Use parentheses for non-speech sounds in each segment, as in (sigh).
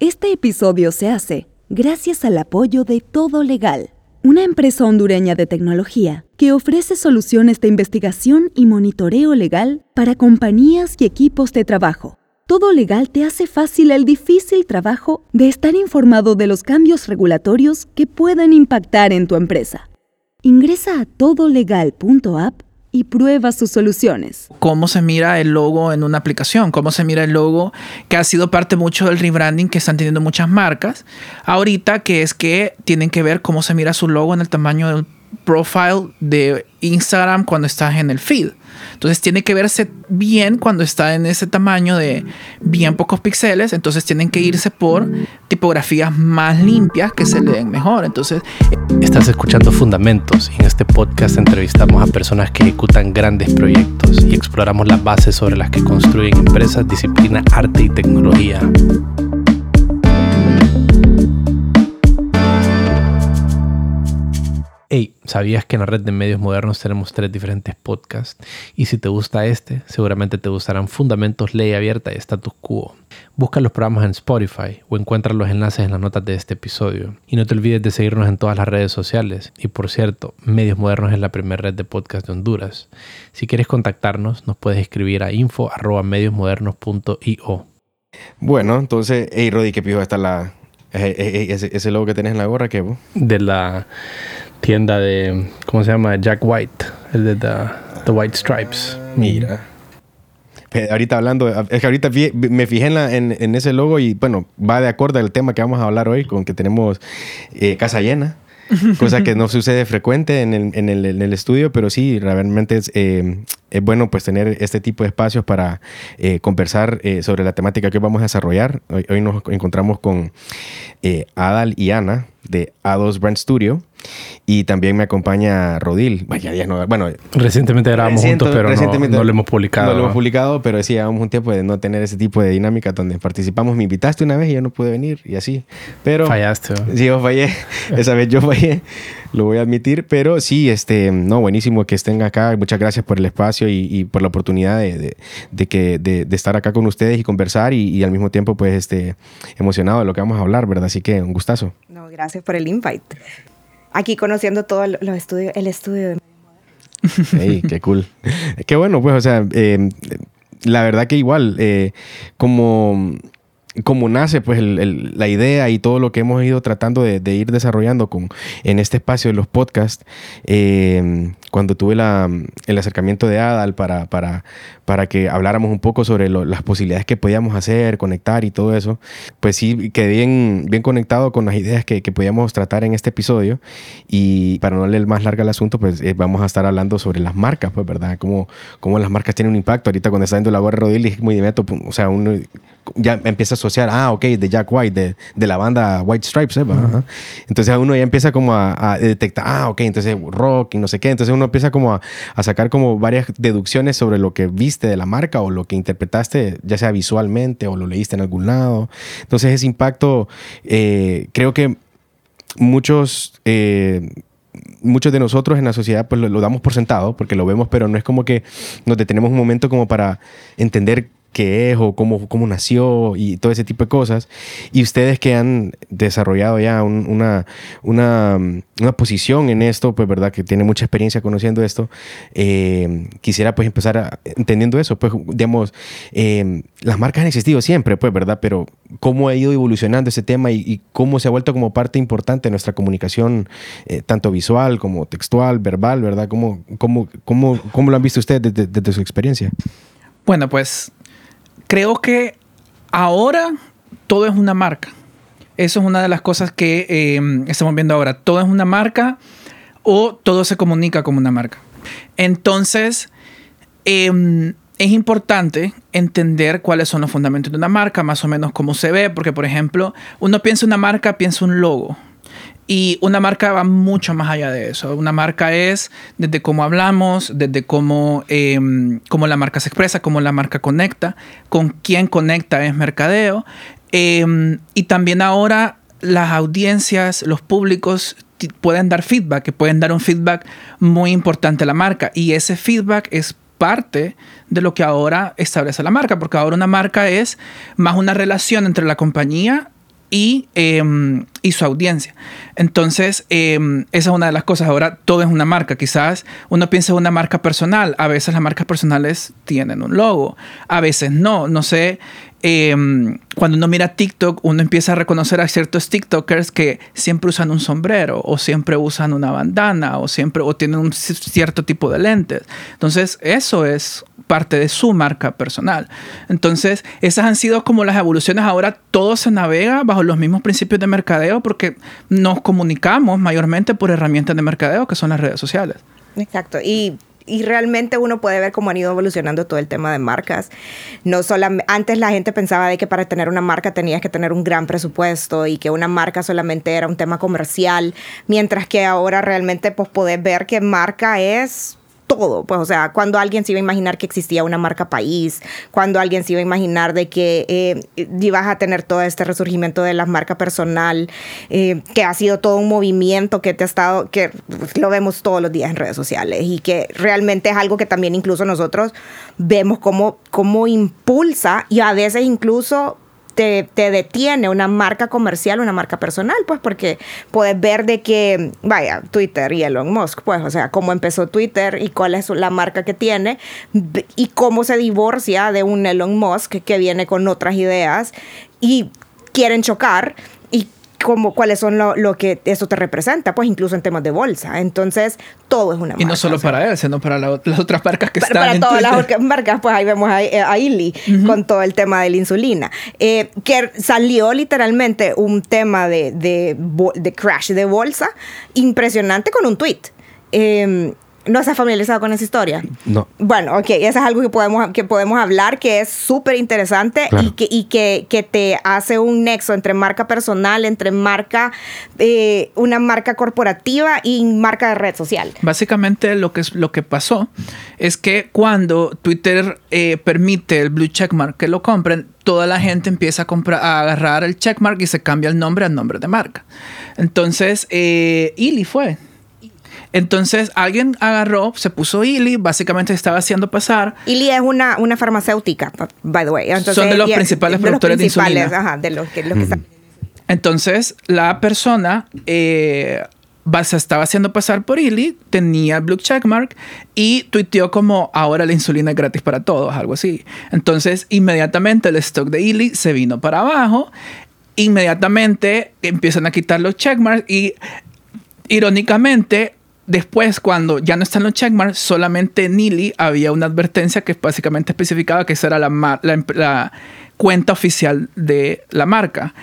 Este episodio se hace gracias al apoyo de Todo Legal, una empresa hondureña de tecnología que ofrece soluciones de investigación y monitoreo legal para compañías y equipos de trabajo. Todo Legal te hace fácil el difícil trabajo de estar informado de los cambios regulatorios que pueden impactar en tu empresa. Ingresa a todolegal.app y prueba sus soluciones. Cómo se mira el logo en una aplicación, cómo se mira el logo, que ha sido parte mucho del rebranding que están teniendo muchas marcas. Ahorita que es que tienen que ver cómo se mira su logo en el tamaño del profile de Instagram cuando estás en el feed. Entonces tiene que verse bien cuando está en ese tamaño de bien pocos píxeles. Entonces tienen que irse por tipografías más limpias que se leen mejor. Entonces estás escuchando Fundamentos en este podcast entrevistamos a personas que ejecutan grandes proyectos y exploramos las bases sobre las que construyen empresas, disciplina, arte y tecnología. Hey, ¿sabías que en la red de medios modernos tenemos tres diferentes podcasts? Y si te gusta este, seguramente te gustarán Fundamentos, Ley Abierta y Status Quo. Busca los programas en Spotify o encuentra los enlaces en las notas de este episodio. Y no te olvides de seguirnos en todas las redes sociales. Y por cierto, Medios Modernos es la primera red de podcast de Honduras. Si quieres contactarnos, nos puedes escribir a info.mediosmodernos.io. Bueno, entonces, hey Rodi, ¿qué pijo está la, ese, ese, logo que tenés en la gorra? ¿Qué? De la tienda de, ¿cómo se llama? Jack White, el de The, White Stripes. Mira. Ahorita hablando, es que ahorita me fijé en, en, ese logo y bueno, va de acuerdo al tema que vamos a hablar hoy, con que tenemos eh, casa llena. (laughs) cosa que no sucede frecuente en el, en el, en el estudio, pero sí, realmente es, eh, es, bueno pues tener este tipo de espacios para eh, conversar sobre la temática que vamos a desarrollar. Hoy, hoy nos encontramos con Adal y Ana de A2 Brand Studio. Y también me acompaña Rodil. Vaya, ya no, bueno, recientemente grabamos juntos, pero no, lo hemos publicado. No lo hemos publicado, pero sí llevamos un tiempo de no tener ese tipo de dinámica donde participamos. Me invitaste una vez y yo no pude venir y así. Pero fallaste. Sí, yo fallé. (laughs) Esa vez yo fallé, lo voy a admitir. Pero sí, este, no, buenísimo que estén acá. Muchas gracias por el espacio y, por la oportunidad de, de, que, de, estar acá con ustedes y conversar y, y, al mismo tiempo, pues, este, emocionado de lo que vamos a hablar, ¿verdad? Así que un gustazo. No, gracias por el invite aquí conociendo todo los estudios, el estudio de... (laughs) Hey, qué cool. qué bueno, pues, o sea, eh, la verdad que igual, eh, como nace pues la idea y todo lo que hemos ido tratando de, ir desarrollando con, en este espacio de los podcasts, eh, cuando tuve el acercamiento de Adal para, para, para que habláramos un poco sobre las posibilidades que podíamos hacer, conectar y todo eso, pues sí quedé bien, bien conectado con las ideas que, que podíamos tratar en este episodio y para no leer más larga el asunto, pues eh, vamos a estar hablando sobre las marcas, pues, ¿verdad? Cómo, cómo las marcas tienen un impacto. Ahorita cuando está viendo la gorra Rodil, es muy inmediato, o sea, uno ya empieza a asociar, ah, ok, de Jack White, de, de la banda White Stripes, ¿eh? Entonces uno ya empieza como a, a, detectar, ah, ok, entonces rock y no sé qué, entonces uno empieza como a, a sacar como varias deducciones sobre lo que viste de la marca o lo que interpretaste, ya sea visualmente o lo leíste en algún lado. Entonces ese impacto, eh, creo que muchos... Eh, muchos de nosotros en la sociedad pues lo, damos por sentado porque lo vemos, pero no es como que nos detenemos un momento como para entender qué es o cómo, cómo nació y todo ese tipo de cosas. Y ustedes que han desarrollado ya una, una, una, posición en esto, pues verdad que tiene mucha experiencia conociendo esto, eh, quisiera pues empezar entendiendo eso, pues digamos, eh, las marcas han existido siempre, pues verdad, pero cómo ha ido evolucionando ese tema y, cómo se ha vuelto como parte importante de nuestra comunicación, eh, tanto visual como textual, verbal, ¿verdad? ¿Cómo, cómo, cómo, cómo lo han visto ustedes desde, desde su experiencia? Bueno, pues creo que ahora todo es una marca. Eso es una de las cosas que em, estamos viendo ahora. Todo es una marca o todo se comunica como una marca. Entonces, em, es importante entender cuáles son los fundamentos de una marca, más o menos cómo se ve, porque por ejemplo, uno piensa una marca, piensa un logo. Y una marca va mucho más allá de eso. Una marca es desde cómo hablamos, desde cómo, em, cómo la marca se expresa, cómo la marca conecta, con quién conecta es mercadeo. Em, y también ahora las audiencias, los públicos pueden dar feedback, que pueden dar un feedback muy importante a la marca. Y ese feedback es parte de lo que ahora establece la marca, porque ahora una marca es más una relación entre la compañía y, em, y su audiencia. Entonces, em, esa es una de las cosas. Ahora todo es una marca. Quizás uno piensa en una marca personal. A veces las marcas personales tienen un logo, a veces no. No sé, em, cuando uno mira TikTok, uno empieza a reconocer a ciertos TikTokers que siempre usan un sombrero o siempre usan una bandana o siempre o tienen un cierto tipo de lentes. Entonces, eso es parte de su marca personal. Entonces, esas han sido como las evoluciones. Ahora todo se navega bajo los mismos principios de mercadeo porque nos comunicamos mayormente por herramientas de mercadeo que son las redes sociales. Exacto. Y y realmente uno puede ver cómo han ido evolucionando todo el tema de marcas. No solamente antes la gente pensaba de que para tener una marca tenías que tener un gran presupuesto y que una marca solamente era un tema comercial, mientras que ahora realmente pues podés ver que marca es todo, pues, o sea, cuando alguien se iba a imaginar que existía una marca país, cuando alguien se iba a imaginar de que eh, ibas a tener todo este resurgimiento de la marca personal, eh, que ha sido todo un movimiento que te ha estado, que lo vemos todos los días en redes sociales y que realmente es algo que también incluso nosotros vemos como, como impulsa y a veces incluso te, detiene una marca comercial, una marca personal, pues porque puedes ver de que, vaya, Twitter y Elon Musk, pues, o sea, cómo empezó Twitter y cuál es la marca que tiene y cómo se divorcia de un Elon Musk que viene con otras ideas y quieren chocar como cuáles son lo, que eso te representa, pues incluso en temas de bolsa. Entonces, todo es una marca. Y no solo para él, sino para las otras marcas que están para todas las marcas, pues ahí vemos a, a Illy con todo el tema de la insulina. Eh, que salió literalmente un tema de, de, de, crash de bolsa impresionante con un tweet. Eh, ¿No estás familiarizado con esa historia? No. Bueno, ok, eso es algo que podemos, que podemos hablar, que es súper interesante y, que, y que, que, te hace un nexo entre marca personal, entre marca, eh, una marca corporativa y marca de red social. Básicamente lo que, es, lo que pasó es que cuando Twitter eh, permite el blue checkmark que lo compren, toda la gente empieza a, comprar, a agarrar el checkmark y se cambia el nombre al nombre de marca. Entonces, eh, Ili fue entonces alguien agarró, se puso Ili, básicamente estaba haciendo pasar. Ili es una, una farmacéutica, by the way. Son de los principales productores de, insulina. Ajá, de los que, están. Entonces la persona eh, se estaba haciendo pasar por Ili, tenía el blue checkmark y tuiteó como ahora la insulina es gratis para todos, algo así. Entonces inmediatamente el stock de Ili se vino para abajo. Inmediatamente empiezan a quitar los checkmarks y irónicamente Después, cuando ya no están los checkmarks, solamente Nili había una advertencia que básicamente especificaba que esa era la, la, cuenta oficial de la marca.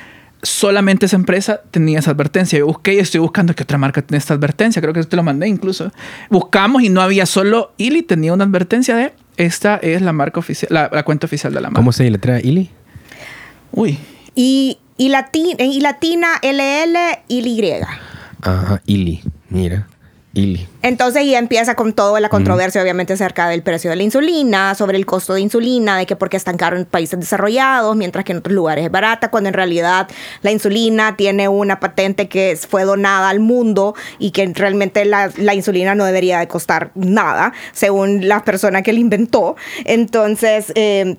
Solamente esa empresa tenía esa advertencia. Yo busqué y estoy buscando que otra marca tiene esta advertencia. Creo que te lo mandé incluso. Buscamos y no había solo Ili, tenía una advertencia de esta es la marca oficial, la, cuenta oficial de la marca. ¿Cómo se letra Ili? Uy. Y, y, latina, y latina LL Y. Ajá, Ili. Mira. Entonces ya empieza con toda la controversia, obviamente, acerca del precio de la insulina, sobre el costo de insulina, de que por qué es tan caro en países desarrollados, mientras que en otros lugares es barata, cuando en realidad la insulina tiene una patente que fue donada al mundo y que realmente la, la insulina no debería de costar nada, según la persona que la inventó. Entonces, eh,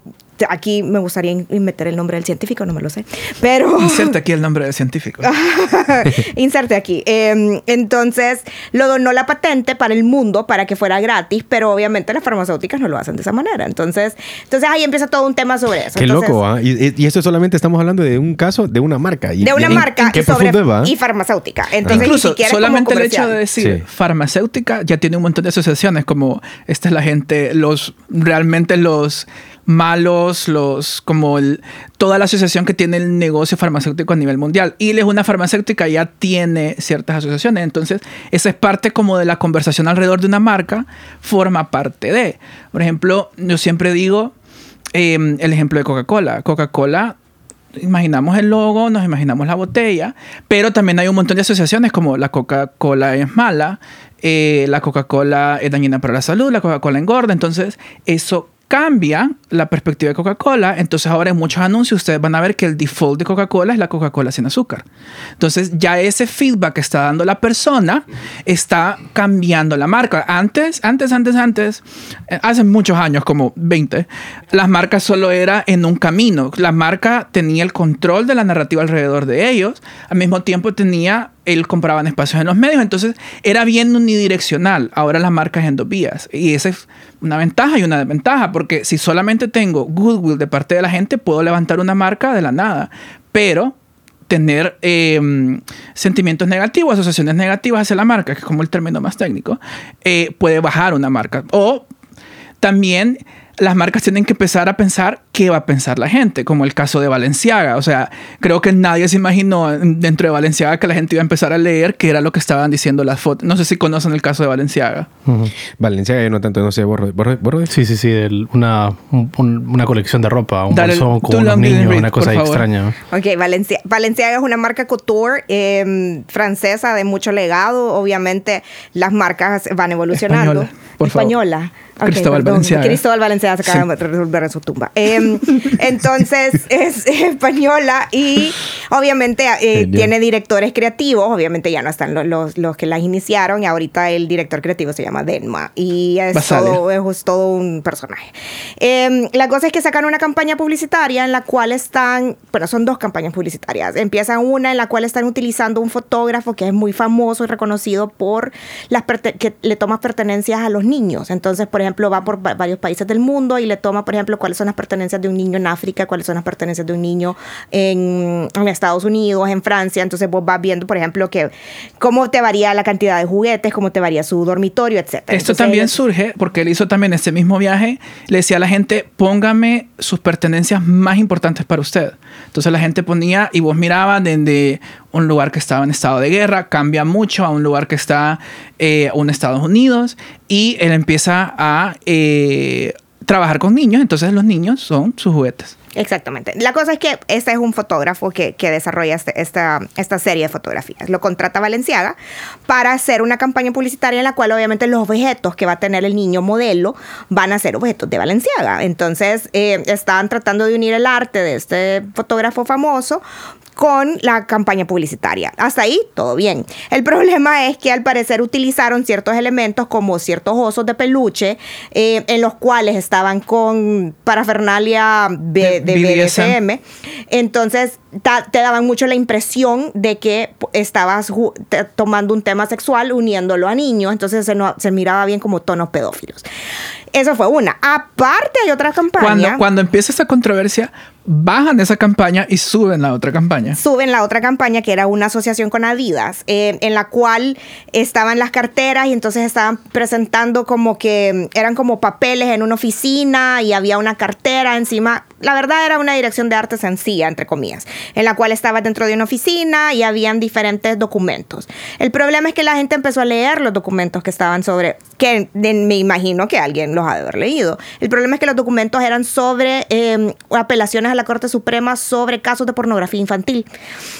aquí me gustaría meter el nombre del científico, no me lo sé, pero... (laughs) Inserte aquí el nombre del científico. (laughs) Inserte aquí. Em, entonces, lo donó la patente para el mundo, para que fuera gratis, pero obviamente las farmacéuticas no lo hacen de esa manera. Entonces, entonces ahí empieza todo un tema sobre eso. Qué loco, ¿ah? Y, y, esto solamente estamos hablando de un caso de una marca. Y, de una marca y, sobre, y farmacéutica. Entonces, Incluso, solamente el hecho de decir farmacéutica ya tiene un montón de asociaciones, como esta es la gente, los realmente los malos, los como toda la asociación que tiene el negocio farmacéutico a nivel mundial. Y es una farmacéutica ya tiene ciertas asociaciones, entonces esa es parte como de la conversación alrededor de una marca, forma parte de. Por ejemplo, yo siempre digo em, el ejemplo de Coca-Cola. Coca-Cola imaginamos el logo, nos imaginamos la botella, pero también hay un montón de asociaciones como la Coca-Cola es mala, eh, la Coca-Cola es dañina para la salud, la Coca-Cola engorda, entonces eso cambia la perspectiva de Coca-Cola, entonces ahora en muchos anuncios ustedes van a ver que el default de Coca-Cola es la Coca-Cola sin azúcar. Entonces ya ese feedback que está dando la persona está cambiando la marca. Antes, antes, antes, antes, eh, hace muchos años, como 20, las marcas solo era en un camino. La marca tenía el control de la narrativa alrededor de ellos, al mismo tiempo tenía él compraban espacios en los medios, entonces era bien unidireccional. Ahora las marcas en dos vías. Y esa es una ventaja y una desventaja, porque si solamente tengo goodwill de parte de la gente, puedo levantar una marca de la nada. Pero tener em, sentimientos negativos, asociaciones negativas hacia la marca, que es como el término más técnico, eh, puede bajar una marca. O también las marcas tienen que empezar a pensar qué va a pensar la gente, como el caso de Valenciaga. O sea, creo que nadie se imaginó dentro de Valenciaga que la gente iba a empezar a leer qué era lo que estaban diciendo las fotos. No sé si conocen el caso de Valenciaga. Valenciaga, yo no tanto, no sé, borro, borro, borro. Sí, sí, sí, una, un- una colección de ropa, un Dale, bolsón con unos niños, read, una cosa extraña. Ok, Valencia, Valenciaga es una marca couture eh, francesa de mucho legado. Obviamente las marcas van evolucionando. Española, por favor. Española. Ok, Cristóbal perdón. Valenciaga. Cristóbal Valenciaga se acaba de resolver en su tumba. Eh, entonces (laughs) es española y obviamente eh, tiene directores creativos. Obviamente ya no están los, los, los que las iniciaron y ahorita el director creativo se llama Denma y es todo, es todo un personaje. Eh, la cosa es que sacan una campaña publicitaria en la cual están, bueno, son dos campañas publicitarias. Empiezan una en la cual están utilizando un fotógrafo que es muy famoso y reconocido por las que le toma pertenencias a los niños. Entonces, por ejemplo, va por va- varios países del mundo y le toma, por ejemplo, cuáles son las pertenencias de un niño en África, cuáles son las pertenencias de un niño en, en Estados Unidos, en Francia. Entonces, vos vas viendo, por ejemplo, que cómo te varía la cantidad de juguetes, cómo te varía su dormitorio, etcétera. Esto Entonces, también ellos- surge porque él hizo también este mismo viaje. Le decía a la gente, póngame sus pertenencias más importantes para usted. Entonces la gente ponía y vos mirabas desde un lugar que estaba en estado de guerra, cambia mucho a un lugar que está eh, en Estados Unidos y él empieza a eh, trabajar con niños. Entonces los niños son sus juguetes. Exactamente. La cosa es que este es un fotógrafo que, que desarrolla este- esta, esta serie de fotografías. Lo contrata Valenciaga para hacer una campaña publicitaria en la cual obviamente los objetos que va a tener el niño modelo van a ser objetos de Valenciaga. Entonces eh, estaban tratando de unir el arte de este fotógrafo famoso con la campaña publicitaria. Hasta ahí, todo bien. El problema es que al parecer utilizaron ciertos elementos como ciertos osos de peluche eh, en los cuales estaban con parafernalia de, de BDSM. Entonces te daban mucho la impresión de que estabas tomando un tema sexual uniéndolo a niños. Entonces se, no- se miraba bien como tonos pedófilos. Eso fue una. Aparte hay otra campaña. Cuando, cuando empieza esa controversia, bajan esa campaña y suben la otra campaña. suben la otra campaña que era una asociación con Adidas, eh, en la cual estaban las carteras y entonces estaban presentando como que mm, eran como papeles en una oficina y había una cartera encima. La verdad era una dirección de arte sencilla, entre comillas, en la cual estaba dentro de una oficina y habían diferentes documentos. El problema es que la gente empezó a leer los documentos que estaban sobre, que me imagino que alguien los ha de haber leído. El problema es que los documentos eran sobre eh, apelaciones a la Corte Suprema sobre casos de pornografía infantil.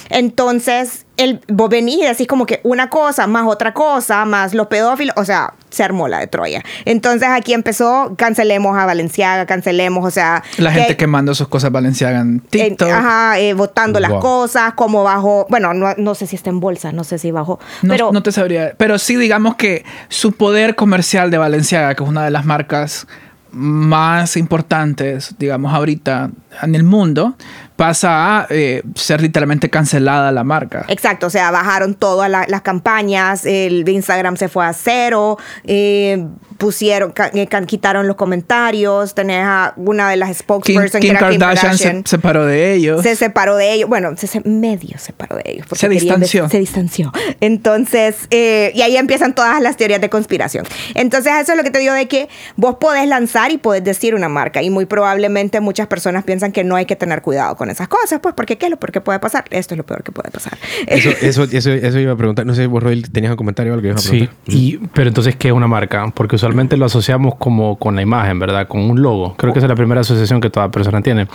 Entonces, el, vos venís y decís como que una cosa más otra cosa, más los pedófilos, o sea, se armó la de Troya. Entonces aquí empezó, cancelemos a Valenciaga, cancelemos, o sea... La gente quemando sus cosas Valenciaga en TikTok. ajá, eh, votando las Wow. cosas, como bajó, bueno, no, no sé si está en bolsa, no sé si bajó, No, pero... no te sabría. Pero sí, digamos que su poder comercial de Valenciaga, que es una de las marcas más importantes, digamos, ahorita en el mundo, pasa a eh, ser literalmente cancelada la marca. Exacto, o sea, bajaron todas la- las campañas, el Instagram se fue a cero, eh, pusieron, ca- eh, ca- quitaron los comentarios, tenés a una de las Kim, spokesperson Kim que era Kim Kardashian se separó de ellos. se separó de ellos, bueno, se, se- medio separó de ellos. Se distanció. Se distanció. Entonces, eh, y ahí empiezan todas las teorías de conspiración. Entonces, eso es lo que te digo de que vos podés lanzar y podés decir una marca. Y muy probablemente muchas personas piensan que no hay que tener cuidado con esas cosas, pues, porque ¿qué es lo peor que puede pasar? Esto es lo peor que puede pasar. Eso, (laughs) eso, eso, eso iba a preguntar. No sé, vos, Roel, tenías un comentario o algo que ibas a Sí, preguntar. y, pero entonces, ¿qué es una marca? Porque usualmente lo asociamos como con la imagen, ¿verdad? Con un logo. Creo que esa es la primera asociación que toda persona tiene.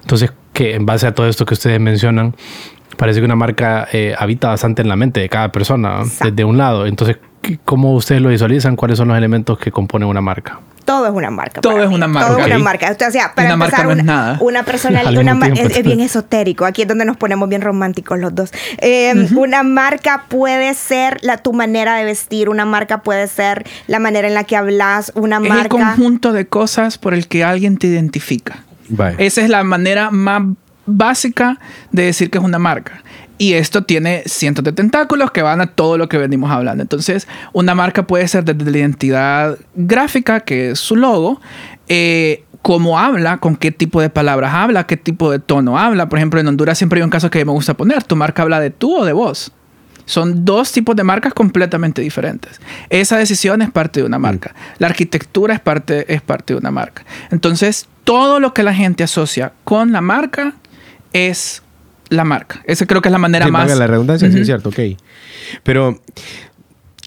Entonces, que en base a todo esto que ustedes mencionan, parece que una marca eh, habita bastante en la mente de cada persona, Exacto. desde un lado. Entonces, ¿cómo ustedes lo visualizan? ¿Cuáles son los elementos que componen una marca? todo es una marca. Todo es mí. una marca. Todo es una marca. O sea, para Una marca empezar, no es una, nada. una personalidad, (laughs) Al una tiempo. es, es bien esotérico. Aquí es donde nos ponemos bien románticos los dos. Eh, Una marca puede ser la, tu manera de vestir, una marca puede ser la manera en la que hablas, una Es el marca. conjunto de cosas por el que alguien te identifica. Esa es la manera más básica de decir que es una marca. Y esto tiene cientos de tentáculos que van a todo lo que venimos hablando. Entonces, una marca puede ser desde la identidad gráfica, que es su logo, eh, cómo habla, con qué tipo de palabras habla, qué tipo de tono habla. Por ejemplo, en Honduras siempre hay un caso que me gusta poner. ¿Tu marca habla de tú o de vos? Son dos tipos de marcas completamente diferentes. Esa decisión es parte de una marca. La arquitectura es parte, es parte de una marca. Entonces, todo lo que la gente asocia con la marca es la marca. Esa creo que es la manera Sí, más... la redundancia, sí, es cierto, ok. Pero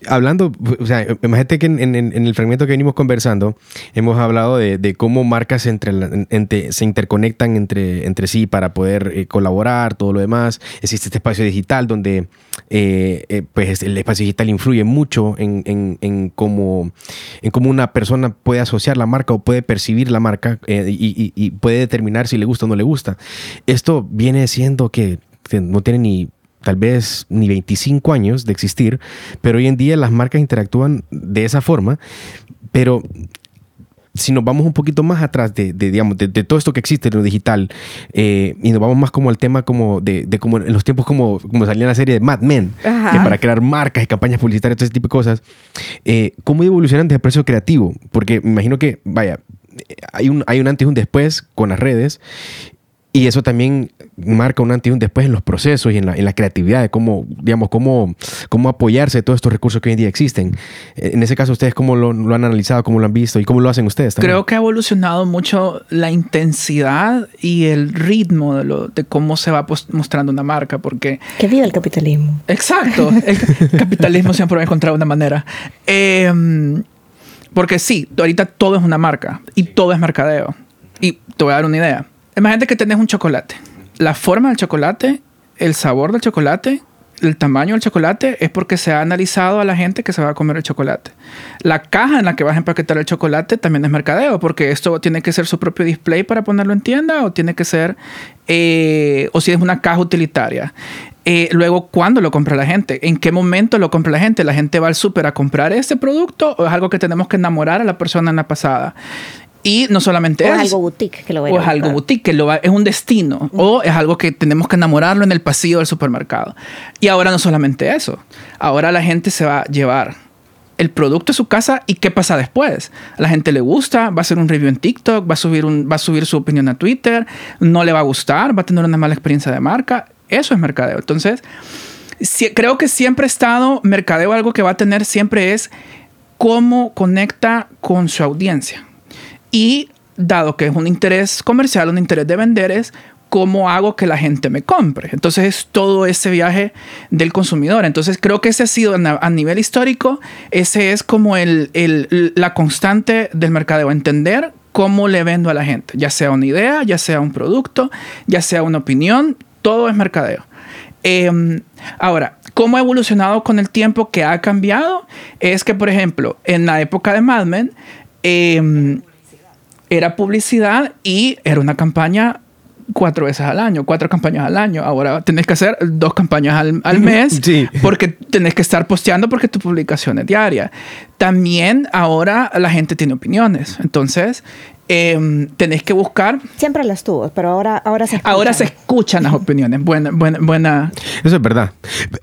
hablando, o sea, imagínate que en, en- el fragmento que venimos conversando, hemos hablado de, de cómo marcas entre, entre- se interconectan entre, entre sí para poder eh, colaborar, todo lo demás. Existe este espacio digital donde eh, eh, pues el espacio digital influye mucho en, en- cómo, en cómo una persona puede asociar la marca o puede percibir la marca y, y- puede determinar si le gusta o no le gusta. Esto viene siendo que no tiene ni tal vez ni 25 años de existir, pero hoy en día las marcas interactúan de esa forma, pero si nos vamos un poquito más atrás de, de, digamos, de, de todo esto que existe en lo digital eh, y nos vamos más como al tema como de, de como en los tiempos como, como salía la serie de Mad Men, Ajá. que para crear marcas y campañas publicitarias, todo ese tipo de cosas, eh, ¿cómo evolucionan desde el proceso creativo? Porque me imagino que, vaya, eh, hay un, hay un antes y un después con las redes y eso también marca un antes y un después en los procesos y en la, en la creatividad de cómo, digamos, cómo, cómo apoyarse de todos estos recursos que hoy en día existen. Eh, En ese caso, ¿ustedes cómo lo, lo han analizado, cómo lo han visto y cómo lo hacen ustedes también? Creo que ha evolucionado mucho la intensidad y el ritmo de, lo, de cómo se va mostrando una marca, porque Que viva el capitalismo. Exacto. El (laughs) capitalismo siempre va a encontrar una manera. Eh, porque sí, ahorita todo es una marca y todo es mercadeo. Y te voy a dar una idea. Imagínate que tenés un chocolate. La forma del chocolate, el sabor del chocolate, el tamaño del chocolate es porque se ha analizado a la gente que se va a comer el chocolate. La caja en la que vas a empaquetar el chocolate también es mercadeo, porque esto tiene que ser su propio display para ponerlo en tienda o tiene que ser, eh, o si es una caja utilitaria. Eh, luego, ¿cuándo lo compra la gente? ¿En qué momento lo compra la gente? ¿La gente va al súper a comprar este producto o es algo que tenemos que enamorar a la persona en la pasada? Y no solamente O es algo boutique que lo voy a O es algo boutique, que lo va- es un destino. O es algo que tenemos que enamorarlo en el pasillo del supermercado. Y ahora no solamente eso. Ahora la gente se va a llevar el producto a su casa y qué pasa después. A la gente le gusta, va a hacer un review en TikTok, va a subir, un, va a subir su opinión a Twitter, no le va a gustar, va a tener una mala experiencia de marca. Eso es mercadeo. Entonces, sí- creo que siempre ha estado mercadeo, algo que va a tener siempre es cómo conecta con su audiencia. Y dado que es un interés comercial, un interés de vender, es cómo hago que la gente me compre. Entonces es todo ese viaje del consumidor. Entonces creo que ese ha sido a nivel histórico, ese es como el, el- la constante del mercadeo, entender cómo le vendo a la gente, ya sea una idea, ya sea un producto, ya sea una opinión, todo es mercadeo. Eh, ahora, ¿cómo ha evolucionado con el tiempo que ha cambiado? Es que, por ejemplo, en la época de Mad Men, eh, era publicidad y era una campaña cuatro veces al año, cuatro campañas al año. Ahora tenés que hacer dos campañas al, al mes Sí. porque tenés que estar posteando porque tu publicación es diaria. También ahora la gente tiene opiniones. Entonces, em, tenés que buscar... Siempre las tuvo, pero ahora, ahora se escuchan. Ahora se escuchan las opiniones. Buena, buena, buena. Eso es verdad.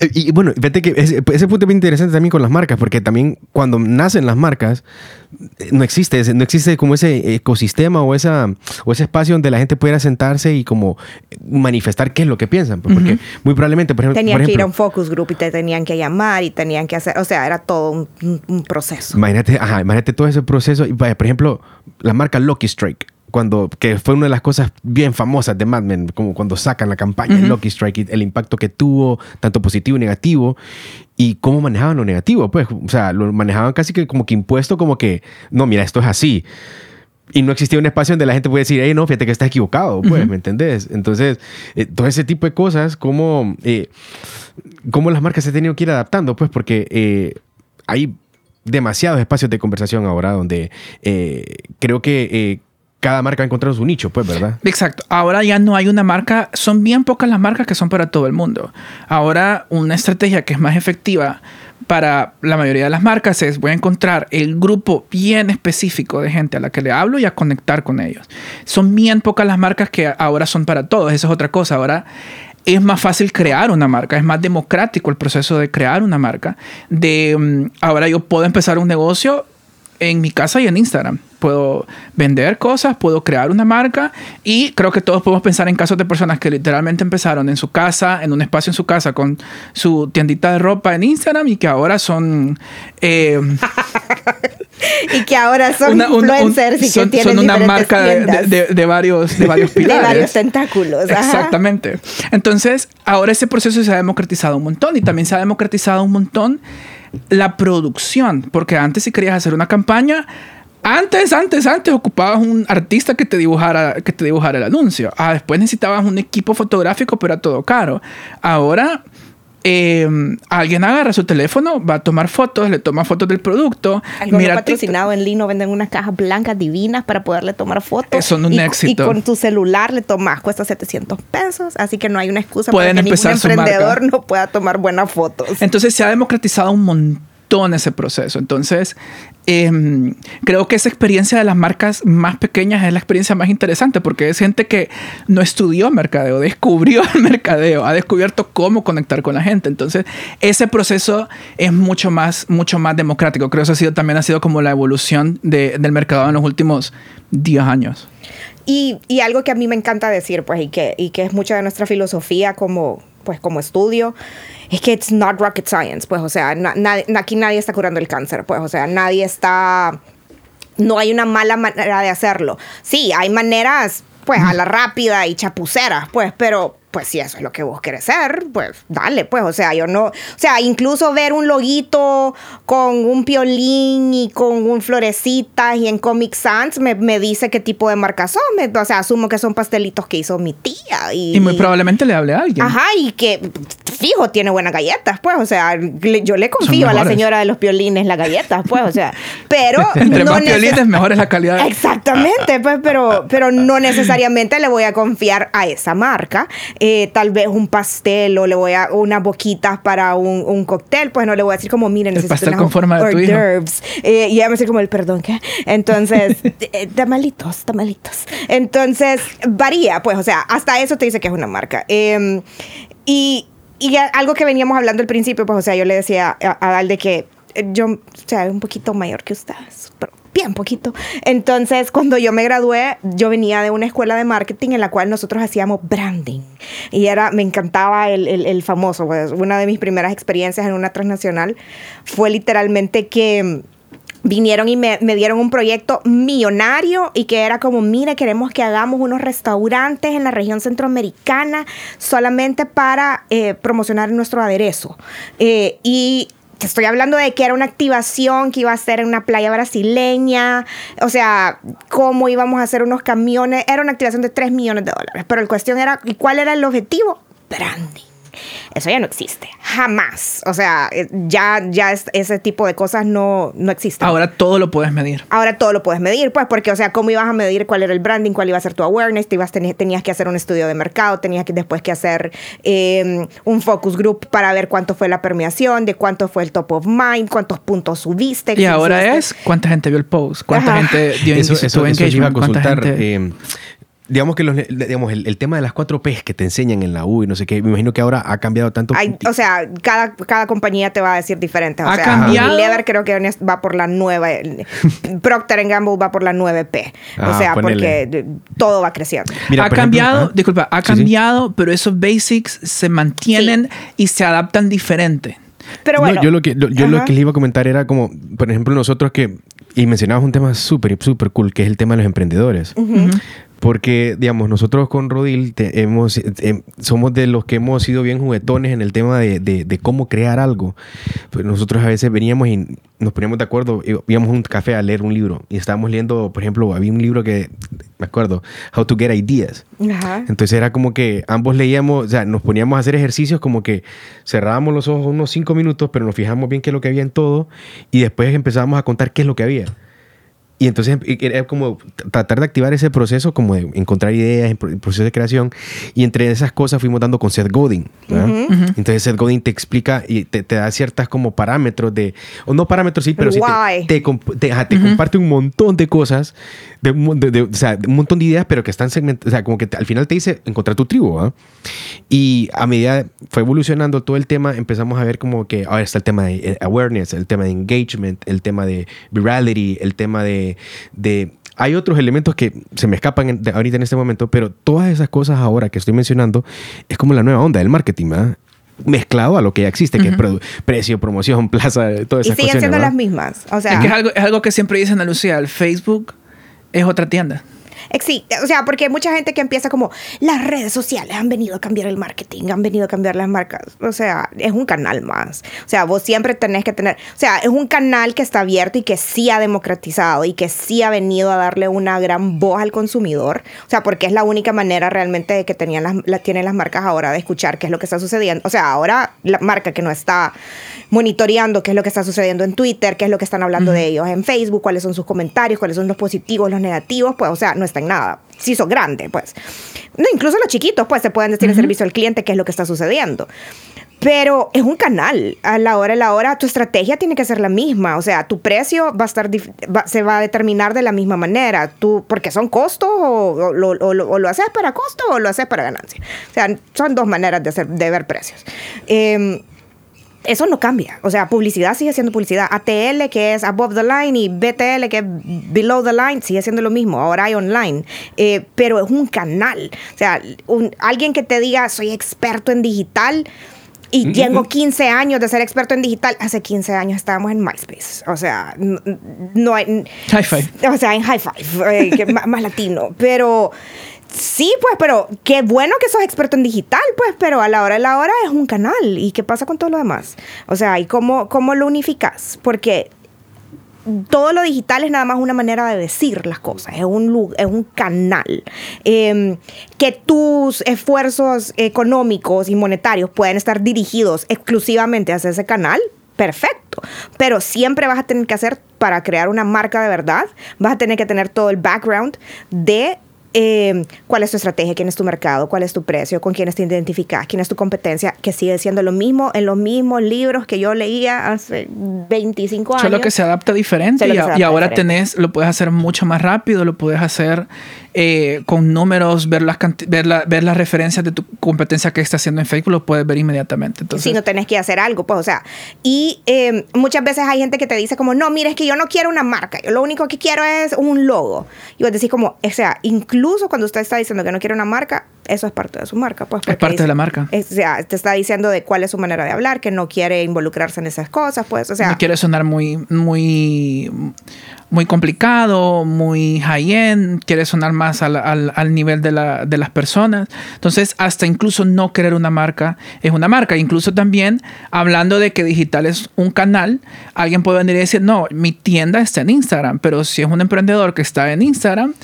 Eh, Y, y bueno, fíjate que ese, ese punto es bien interesante también con las marcas, porque también cuando nacen las marcas, eh, no existe, no existe como ese ecosistema o, esa, o ese espacio donde la gente pudiera sentarse y como manifestar qué es lo que piensan. pues, Porque muy probablemente, por ejemplo, Tenían por que ir a un focus group y te tenían que llamar y tenían que hacer, o sea, era todo un, proceso. Imagínate, ajá, imagínate todo ese proceso. Y por ejemplo, la marca Lucky Strike, cuando, que fue una de las cosas bien famosas de Mad Men, como cuando sacan la campaña Ujú. Lucky Strike, el impacto que tuvo, tanto positivo y negativo, y cómo manejaban lo negativo, pues, o sea, lo manejaban casi que como que impuesto, como que, no, mira, esto es así. Y no existía un espacio donde la gente puede decir, hey, no, fíjate que estás equivocado, pues, ¿me entendés? Entonces, eh, todo ese tipo de cosas, cómo, eh, cómo las marcas se han tenido que ir adaptando, pues, porque eh, hay demasiados espacios de conversación ahora donde eh, creo que cada marca ha encontrado su nicho, pues, ¿verdad? Exacto. Ahora ya no hay una marca, son bien pocas las marcas que son para todo el mundo. Ahora una estrategia que es más efectiva para la mayoría de las marcas es voy a encontrar el grupo bien específico de gente a la que le hablo y a conectar con ellos. Son bien pocas las marcas que ahora son para todos. Esa es otra cosa. Ahora es más fácil crear una marca, es más democrático el proceso de crear una marca. De mm, ahora yo puedo empezar un negocio en mi casa y en Instagram. Puedo vender cosas, puedo crear una marca y creo que todos podemos pensar en casos de personas que literalmente empezaron en su casa, en un espacio en su casa con su tiendita de ropa en Instagram y que ahora son... Eh, (laughs) y que ahora son una, un- influencers y que son, tienen son una marca de, de- de varios, de varios (laughs) De pilares. varios tentáculos. ajá. Exactamente. Entonces, ahora ese proceso se ha democratizado un montón y también se ha democratizado un montón la producción, porque antes si querías hacer una campaña, antes, antes, antes ocupabas un artista que te dibujara, que te dibujara el anuncio. Ah, después necesitabas un equipo fotográfico, pero era todo caro. Ahora eh, alguien agarra su teléfono, va a tomar fotos, le toma fotos del producto. Algo mira patrocinado en Lino venden unas cajas blancas divinas para poderle tomar fotos. Son un y, éxito. Y con tu celular le tomas, cuesta 700 pesos, así que no hay una excusa Pueden para que ningún emprendedor marca. no pueda tomar buenas fotos. Entonces se ha democratizado un montón ese proceso. Entonces, em, creo que esa experiencia de las marcas más pequeñas es la experiencia más interesante porque es gente que no estudió mercadeo, descubrió el mercadeo, ha descubierto cómo conectar con la gente. Entonces, ese proceso es mucho más, mucho más democrático. Creo que eso ha sido, también ha sido como la evolución de- del mercado en los últimos 10 años. Y, y algo que a mí me encanta decir, pues, y que, y que es mucha de nuestra filosofía como, pues, como estudio, es que it's not rocket science, pues, o sea, aquí nadie está curando el cáncer, pues, o sea, nadie está, no hay una mala manera de hacerlo. Sí, hay maneras, pues, a la rápida y chapuceras, pues, pero, pues, si eso es lo que vos querés hacer, pues, dale, pues, o sea, yo no, o sea, incluso ver un loguito con un piolín y con un florecitas y en Comic Sans me, me dice qué tipo de marca son, me- o sea, asumo que son pastelitos que hizo mi tía. Y, Y muy probablemente le hable a alguien. Ajá, y que fijo tiene buenas galletas, pues, o sea, le- yo le confío a la señora de los piolines las galletas, pues, o sea, (laughs) pero Entre no más piolines, mejor es la calidad. Exactamente, pues, pero, pero no necesariamente le voy a confiar a esa marca. Eh, tal vez un pastel o le voy a unas boquitas para un, un cóctel, pues no le voy a decir como, miren, necesito pastel unas con forma de tu hijo. Eh, y ella me dice como el perdón, ¿qué? Entonces, (laughs) eh, tamalitos, tamalitos. Entonces, varía, pues, o sea, hasta eso te dice que es una marca. Eh, y, y a- algo que veníamos hablando al principio, pues, o sea, yo le decía a, a Dal de que yo, o sea, un poquito mayor que ustedes, pero bien poquito. Entonces, cuando yo me gradué, yo venía de una escuela de marketing en la cual nosotros hacíamos branding. Y era, me encantaba el, el, famoso, pues, una de mis primeras experiencias en una transnacional fue literalmente que vinieron y me, me dieron un proyecto millonario y que era como, mire, queremos que hagamos unos restaurantes en la región centroamericana solamente para eh, promocionar nuestro aderezo. Eh, y te estoy hablando de que era una activación que iba a ser en una playa brasileña, o sea, cómo íbamos a hacer unos camiones, era una activación de 3 millones de dólares, pero la cuestión era, ¿y cuál era el objetivo? Branding. Eso ya no existe, jamás. O sea, eh, ya, ya es- ese tipo de cosas no, no existen. Ahora todo lo puedes medir. Ahora todo lo puedes medir, pues, porque, o sea, ¿cómo ibas a medir cuál era el branding, cuál iba a ser tu awareness? Te ibas, tenías, tenías que hacer un estudio de mercado, tenías que después que hacer eh, un focus group para ver cuánto fue la permeación, de cuánto fue el top of mind, cuántos puntos subiste. Y ahora subiste- es cuánta gente vio el post, cuánta Ajá. gente dio Eso, tuvo eso, eso yo iba a consultar. gente- eh, digamos que los, digamos, el, el tema de las cuatro P's que te enseñan en la U y no sé qué, me imagino que ahora ha cambiado tanto. Hay- o sea, cada, cada compañía te va a decir diferente. O ¿Ha sea, cambiado? Unilever creo que va por la nueva. (laughs) Procter Gamble va por la 9P. O Ah, sea, ponele. porque todo va creciendo. Mira, ha ejemplo, cambiado, ajá. disculpa, ha Sí, sí. cambiado, pero esos basics se mantienen y se adaptan diferente. Pero No, bueno. yo lo que, lo- yo lo que les iba a comentar era como, por ejemplo, nosotros que, y mencionabas un tema súper, súper cool, que es el tema de los emprendedores. Porque, digamos, nosotros con Rodil te- hemos, eh, somos de los que hemos sido bien juguetones en el tema de, de- de cómo crear algo. Pues nosotros a veces veníamos y nos poníamos de acuerdo, íbamos a un café a leer un libro y estábamos leyendo, por ejemplo, había un libro que, me acuerdo, How to Get Ideas. Ajá. Entonces era como que ambos leíamos, o sea, nos poníamos a hacer ejercicios como que cerrábamos los ojos unos cinco minutos, pero nos fijamos bien qué es lo que había en todo y después empezábamos a contar qué es lo que había. Y entonces e- era como tratar de activar ese proceso, como de encontrar ideas, el proceso de creación. Y entre esas cosas fuimos dando con Seth Godin. ¿verdad? Entonces Seth Godin te explica y te, te da ciertas como parámetros de, o no parámetros, sí, pero sí te, te, comp- te- ajá, te comparte un montón de cosas, de, de- de- o sea, un montón de ideas, pero que están segmentadas. O sea, como que te- al final te dice encontrar tu tribu. ¿verdad? Y a medida fue evolucionando todo el tema, empezamos a ver como que ahora está el tema de eh, awareness, el tema de engagement, el tema de virality, el tema de, de hay otros elementos que se me escapan en- de- ahorita en este momento, pero todas esas cosas ahora que estoy mencionando es como la nueva onda del marketing, ¿verdad? Mezclado a lo que ya existe, que es precio, promoción, (laughs) plaza, todas Y esas siguen cosas. siendo las mismas. O sea, Es que es algo, es algo que siempre dicen a Lucía, el Facebook es otra tienda. Eh, Sí, o sea, porque hay mucha gente que empieza como, las redes sociales han venido a cambiar el marketing, han venido a cambiar las marcas. O sea, es un canal más. O sea, vos siempre tenés que tener, o sea, es un canal que está abierto y que sí ha democratizado y que sí ha venido a darle una gran voz al consumidor. O sea, porque es la única manera realmente de que tenían las, la- tienen las marcas ahora de escuchar qué es lo que está sucediendo. O sea, ahora la marca que no está monitoreando qué es lo que está sucediendo en Twitter, qué es lo que están hablando de ellos en Facebook, cuáles son sus comentarios, cuáles son los positivos, los negativos, pues, o sea, no está en nada. Si sos grande, pues. No, incluso los chiquitos, pues, se pueden decir el servicio al cliente qué es lo que está sucediendo. Pero es un canal. A la hora de la hora, tu estrategia tiene que ser la misma. O sea, tu precio va a estar va- se va a determinar de la misma manera. Tú, porque son costos o, o lo, o lo- o lo haces para costo o lo haces para ganancia. O sea, son dos maneras de, hacer, de ver precios. Em, eso no cambia. O sea, publicidad sigue siendo publicidad. ATL, que es above the line, y BTL, que es below the line, sigue siendo lo mismo. Ahora hay online. Eh, pero es un canal. O sea, un- alguien que te diga, soy experto en digital. Y tengo 15 años de ser experto en digital. Hace 15 años estábamos en MySpace. O sea, n- n- no hay. High five. O sea, en high five, eh, (laughs) más latino. Pero sí, pues, pero qué bueno que sos experto en digital, pues, pero a la hora de la hora es un canal. ¿Y qué pasa con todo lo demás? O sea, ¿y cómo, cómo lo unificas? Porque todo lo digital es nada más una manera de decir las cosas, es un, es un canal. Eh, que tus esfuerzos económicos y monetarios pueden estar dirigidos exclusivamente hacia ese canal, perfecto. Pero siempre vas a tener que hacer, para crear una marca de verdad, vas a tener que tener todo el background de eh, cuál es tu estrategia, quién es tu mercado, cuál es tu precio, con quiénes te identificas, quién es tu competencia, que sigue siendo lo mismo en los mismos libros que yo leía hace 25 años. Solo que se adapta diferente y, que se a- adapta y ahora diferente. tenés, lo puedes hacer mucho más rápido, lo puedes hacer eh, con números, ver las, ver, la- ver las referencias de tu competencia que está haciendo en Facebook, lo puedes ver inmediatamente. Entonces, si no tenés que hacer algo, pues, o sea, y eh, muchas veces hay gente que te dice como, no, mira, es que yo no quiero una marca, yo lo único que quiero es un logo. Y vos decís como, o sea, incluso cuando usted está diciendo que no quiere una marca, eso es parte de su marca, pues. porque parte dice- de la marca. es- o sea, te está diciendo de cuál es su manera de hablar, que no quiere involucrarse en esas cosas, pues, o sea. no quiere sonar muy, muy, muy complicado, muy high-end, quiere sonar más al, al- al nivel de, la- de las personas. Entonces, hasta incluso no querer una marca es una marca. Incluso también, hablando de que digital es un canal, alguien puede venir y decir, no, mi tienda está en Instagram, pero si es un emprendedor que está en Instagram,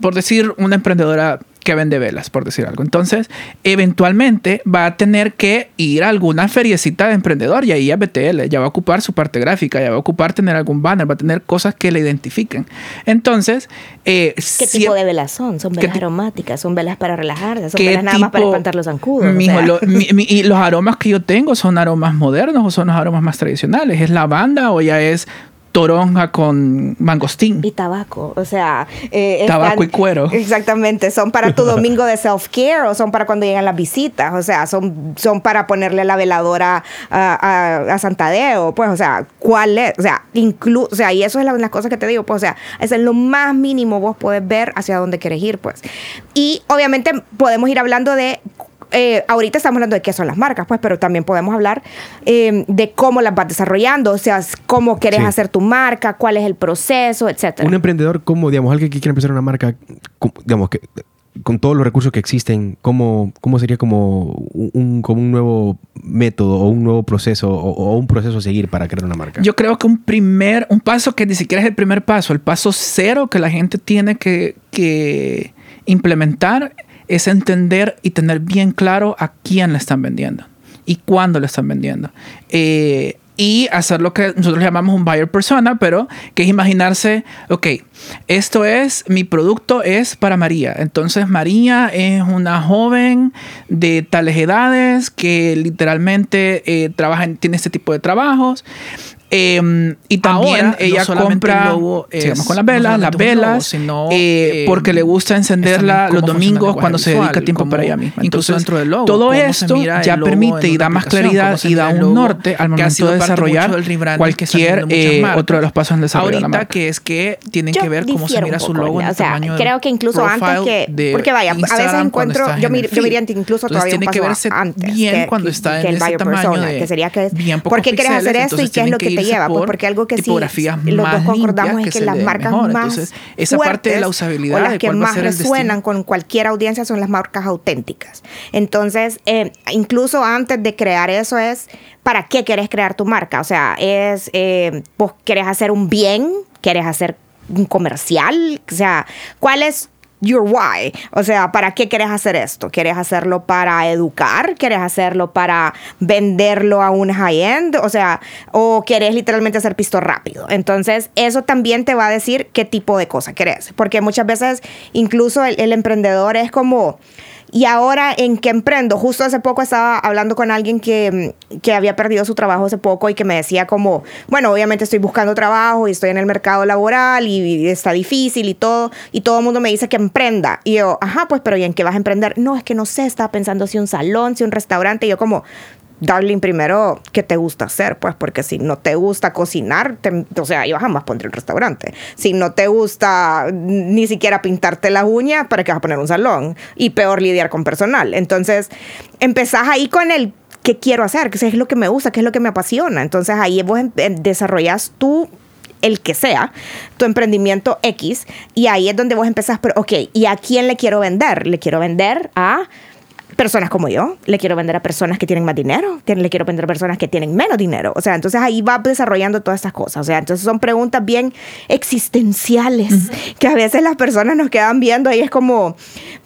por decir una emprendedora que vende velas, por decir algo. Entonces, eventualmente va a tener que ir a alguna feriecita de emprendedor y ahí ya BTL, ya va a ocupar su parte gráfica, ya va a ocupar tener algún banner, va a tener cosas que le identifiquen. Entonces, eh, ¿Qué si- tipo de velas son? ¿Son ¿Qué velas ti- aromáticas? ¿Son velas para relajarse? ¿Son ¿Qué velas nada más para espantar los zancudos? O Mijo, sea, lo- mi- mi- (laughs) y los aromas que yo tengo son aromas modernos o son los aromas más tradicionales. ¿Es lavanda o ya es toronja con mangostín? y tabaco, o sea... eh, Tabaco y cuero. Exactamente, son para tu (laughs) domingo de self-care o son para cuando llegan las visitas, o sea, son, son para ponerle la veladora a, a, a Santadeo, pues, o sea, ¿cuál es? O sea, inclu o sea, y eso es la- las cosas que te digo, pues, o sea, eso es lo más mínimo vos podés ver hacia dónde quieres ir, pues. Y obviamente podemos ir hablando de eh, ahorita estamos hablando de qué son las marcas, pues, pero también podemos hablar eh, de cómo las vas desarrollando, o sea, cómo quieres Sí. hacer tu marca, cuál es el proceso, etcétera. Un emprendedor, como, digamos, alguien que quiere empezar una marca, con- digamos, que con todos los recursos que existen, ¿cómo, cómo sería como un, como un nuevo método o un nuevo proceso o, o un proceso a seguir para crear una marca? Yo creo que un primer, un paso que ni siquiera es el primer paso, el paso cero que la gente tiene que, que implementar es entender y tener bien claro a quién le están vendiendo y cuándo le están vendiendo. Eh, y hacer lo que nosotros llamamos un buyer persona, pero que es imaginarse, ok, esto es, mi producto es para María. Entonces María es una joven de tales edades que literalmente eh, trabaja en- tiene este tipo de trabajos. Eh, y también Ahora, ella no compra, el es- sigamos con las no velas, las un logo, velas, sino, eh, eh, porque le gusta encenderla los el domingos cuando se dedica visual, tiempo cómo- para ella misma. incluso Entonces, dentro del logo, todo esto el ya permite y da más claridad y da el un norte al momento de desarrollar cualquier eh, otro de los pasos en el desarrollo de la Ahorita marca. que es que tienen Yo que ver cómo se mira su logo en o el sea, tamaño del creo que incluso antes que de porque vaya, a veces encuentro yo, en mir- el yo feed. diría incluso todavía un tiene que paso verse antes bien cuando está en el ese tamaño que sería que es bien pocos ¿por qué quieres hacer esto y qué es lo que te lleva pues por porque algo que sí los dos concordamos es que, se las marcas mejor. más Entonces, esa parte de la usabilidad o las que más resuenan con cualquier audiencia son las marcas auténticas. Entonces eh, incluso antes de crear eso es para qué quieres crear tu marca o sea es eh, pues quieres hacer un bien quieres hacer un comercial o sea cuál es your why. O sea, ¿para qué quieres hacer esto? ¿Quieres hacerlo para educar? ¿Quieres hacerlo para venderlo a un high-end? O sea, ¿o quieres literalmente hacer pisto rápido? Entonces, eso también te va a decir qué tipo de cosa querés. Porque muchas veces, incluso el emprendedor es como... Y ahora, ¿en qué emprendo? Justo hace poco estaba hablando con alguien que, que había perdido su trabajo hace poco y que me decía como, bueno, obviamente estoy buscando trabajo y estoy en el mercado laboral y, y está difícil y todo, y todo el mundo me dice que emprenda. Y yo, ajá, pues, pero ¿y en qué vas a emprender? No, es que no sé, estaba pensando si un salón, si un restaurante. Y yo como, darling, primero, ¿qué te gusta hacer? Pues porque si no te gusta cocinar, te- o sea, yo jamás pondré un restaurante. Si no te gusta ni siquiera pintarte las uñas, ¿para qué vas a poner un salón? Y peor lidiar con personal. Entonces, empezás ahí con el qué quiero hacer, qué es lo que me gusta, qué es lo que me apasiona. Entonces ahí vos em- em- desarrollas tú el que sea, tu emprendimiento X, y ahí es donde vos empezás, pero ok, ¿y a quién le quiero vender? Le quiero vender a personas como yo, le quiero vender a personas que tienen más dinero, que- le quiero vender a personas que tienen menos dinero. O sea, entonces ahí va desarrollando todas estas cosas. O sea, entonces son preguntas bien existenciales que a veces las personas nos quedan viendo y es como,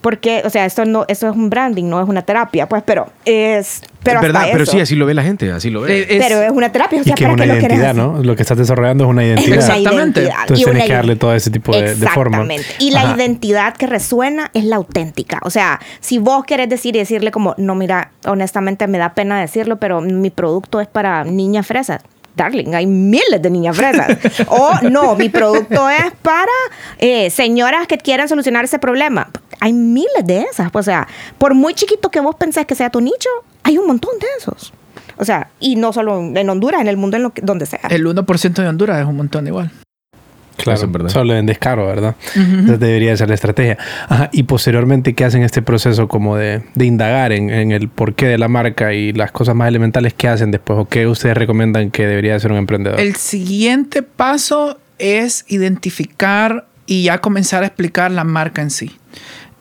porque, o sea, esto no, eso es un branding, no es una terapia, pues, pero es, pero es verdad, pero eso. sí, así lo ve la gente, así lo ve. Eh, es- pero es una terapia, o Y sea, que es ¿para una lo identidad, hacer? ¿no? Lo que estás desarrollando es una identidad. Exactamente. Entonces y tienes que darle todo ese tipo de, de forma. Exactamente. Y la Ajá. identidad que resuena es la auténtica. O sea, si vos querés decir y decirle como, no, mira, honestamente me da pena decirlo, pero mi producto es para niñas fresas. Darling, hay miles de niñas fresas. (laughs) o no, mi producto es para eh, señoras que quieren solucionar ese problema. Hay miles de esas. O sea, por muy chiquito que vos pensés que sea tu nicho, hay un montón de esos. O sea, y no solo en Honduras, en el mundo, en lo que- donde sea. el 1% de Honduras es un montón igual. Claro, Eso verdad. solo en descaro, ¿verdad? Entonces debería ser la estrategia. Ajá, y posteriormente, ¿qué hacen este proceso como de, de indagar en, en el porqué de la marca y las cosas más elementales que hacen después? ¿O qué ustedes recomiendan que debería ser un emprendedor? El siguiente paso es identificar y ya comenzar a explicar la marca en sí.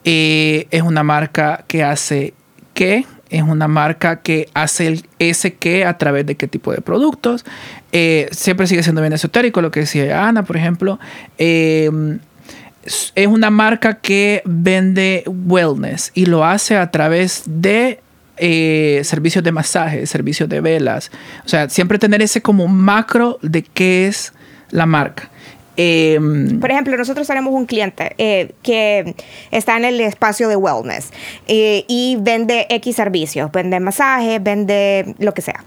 Eh, es una marca que hace qué, es una marca que hace el ese qué a través de qué tipo de productos. Eh, siempre sigue siendo bien esotérico, lo que decía Ana, por ejemplo. Eh, es una marca que vende wellness y lo hace a través de eh, servicios de masaje, servicios de velas. O sea, siempre tener ese como macro de qué es la marca. Em, Por ejemplo, nosotros tenemos un cliente eh, que está en el espacio de wellness eh, y vende X servicios, vende masajes, vende lo que sea.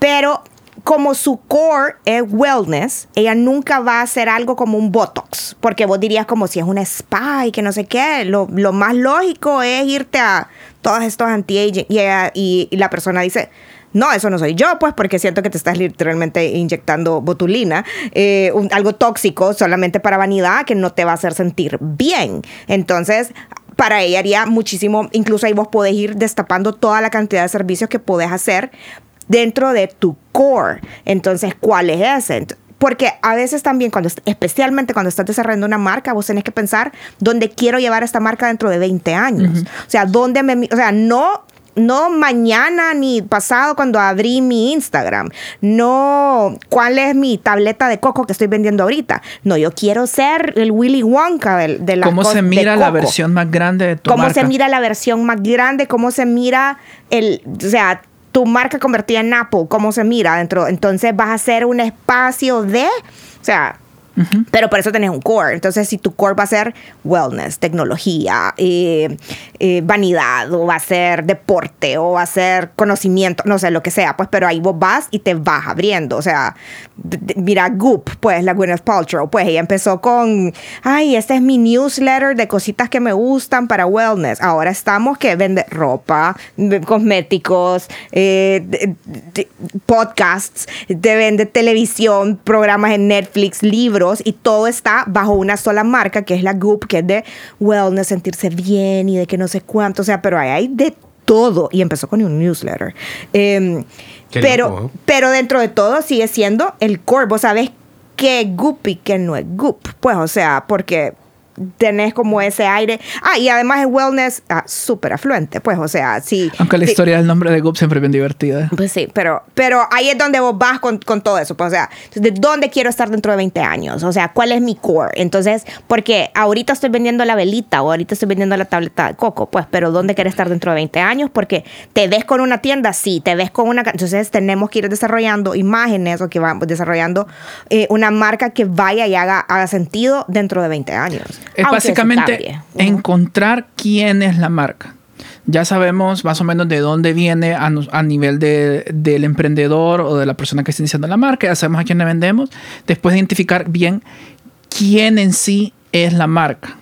Pero como su core es wellness, ella nunca va a hacer algo como un Botox, porque vos dirías como si es una spa y que no sé qué, lo, más lógico es irte a todos estos anti-aging y la persona dice, no, eso no soy yo, pues, porque siento que te estás literalmente inyectando botulina, eh, un- algo tóxico solamente para vanidad que no te va a hacer sentir bien. Entonces, para ella haría muchísimo, incluso ahí vos podés ir destapando toda la cantidad de servicios que podés hacer dentro de tu core. Entonces, ¿cuál es ese? Porque a veces también, cuando, especialmente cuando estás desarrollando una marca, vos tenés que pensar dónde quiero llevar esta marca dentro de 20 años. O sea, dónde me... O sea, no no mañana ni pasado cuando abrí mi Instagram. No cuál es mi tableta de coco que estoy vendiendo ahorita. No, yo quiero ser el Willy Wonka de, de la ¿Cómo se mira la versión más grande de tu ¿Cómo marca? se mira la versión más grande? ¿Cómo se mira el, o sea, tu marca convertida en Apple? ¿Cómo se mira dentro? Entonces vas a hacer un espacio de, o sea, pero por eso tenés un core. Entonces, si tu core va a ser wellness, tecnología, eh, eh, vanidad, o va a ser deporte, o va a ser conocimiento, no sé, lo que sea, pues, pero ahí vos vas y te vas abriendo. O sea, mira, Goop, pues, la Gwyneth Paltrow, pues, ella empezó con, ay, este es mi newsletter de cositas que me gustan para wellness. Ahora estamos que vende ropa, cosméticos, eh, podcasts, te vende televisión, programas en Netflix, libros y todo está bajo una sola marca que es la Goop, que es de wellness, sentirse bien y de que no sé cuánto, o sea, pero ahí hay de todo y empezó con un newsletter. Eh, pero, loco, ¿eh? pero dentro de todo sigue siendo el core, vos sabes qué Goop y qué no es Goop, pues, o sea, porque tenés como ese aire. Ah, y además el wellness ah, súper afluente, pues, o sea, sí. Aunque la sí, historia del nombre de Goop siempre es bien divertida. Pues sí, pero, pero ahí es donde vos vas con, con todo eso, pues, o sea, ¿de dónde quiero estar dentro de 20 años? O sea, ¿cuál es mi core? Entonces, porque ahorita estoy vendiendo la velita o ahorita estoy vendiendo la tableta de coco, pues, pero ¿dónde quieres estar dentro de 20 años? Porque te ves con una tienda, sí, te ves con una... Entonces, tenemos que ir desarrollando imágenes o que vamos desarrollando eh, una marca que vaya y haga, haga sentido dentro de 20 años. Es básicamente encontrar quién es la marca. Ya sabemos más o menos de dónde viene a, a nivel de, del emprendedor o de la persona que está iniciando la marca, ya sabemos a quién le vendemos. Después de identificar bien quién en sí es la marca,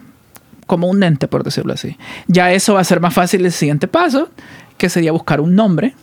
como un ente, por decirlo así. Ya eso va a ser más fácil el siguiente paso, que sería buscar un nombre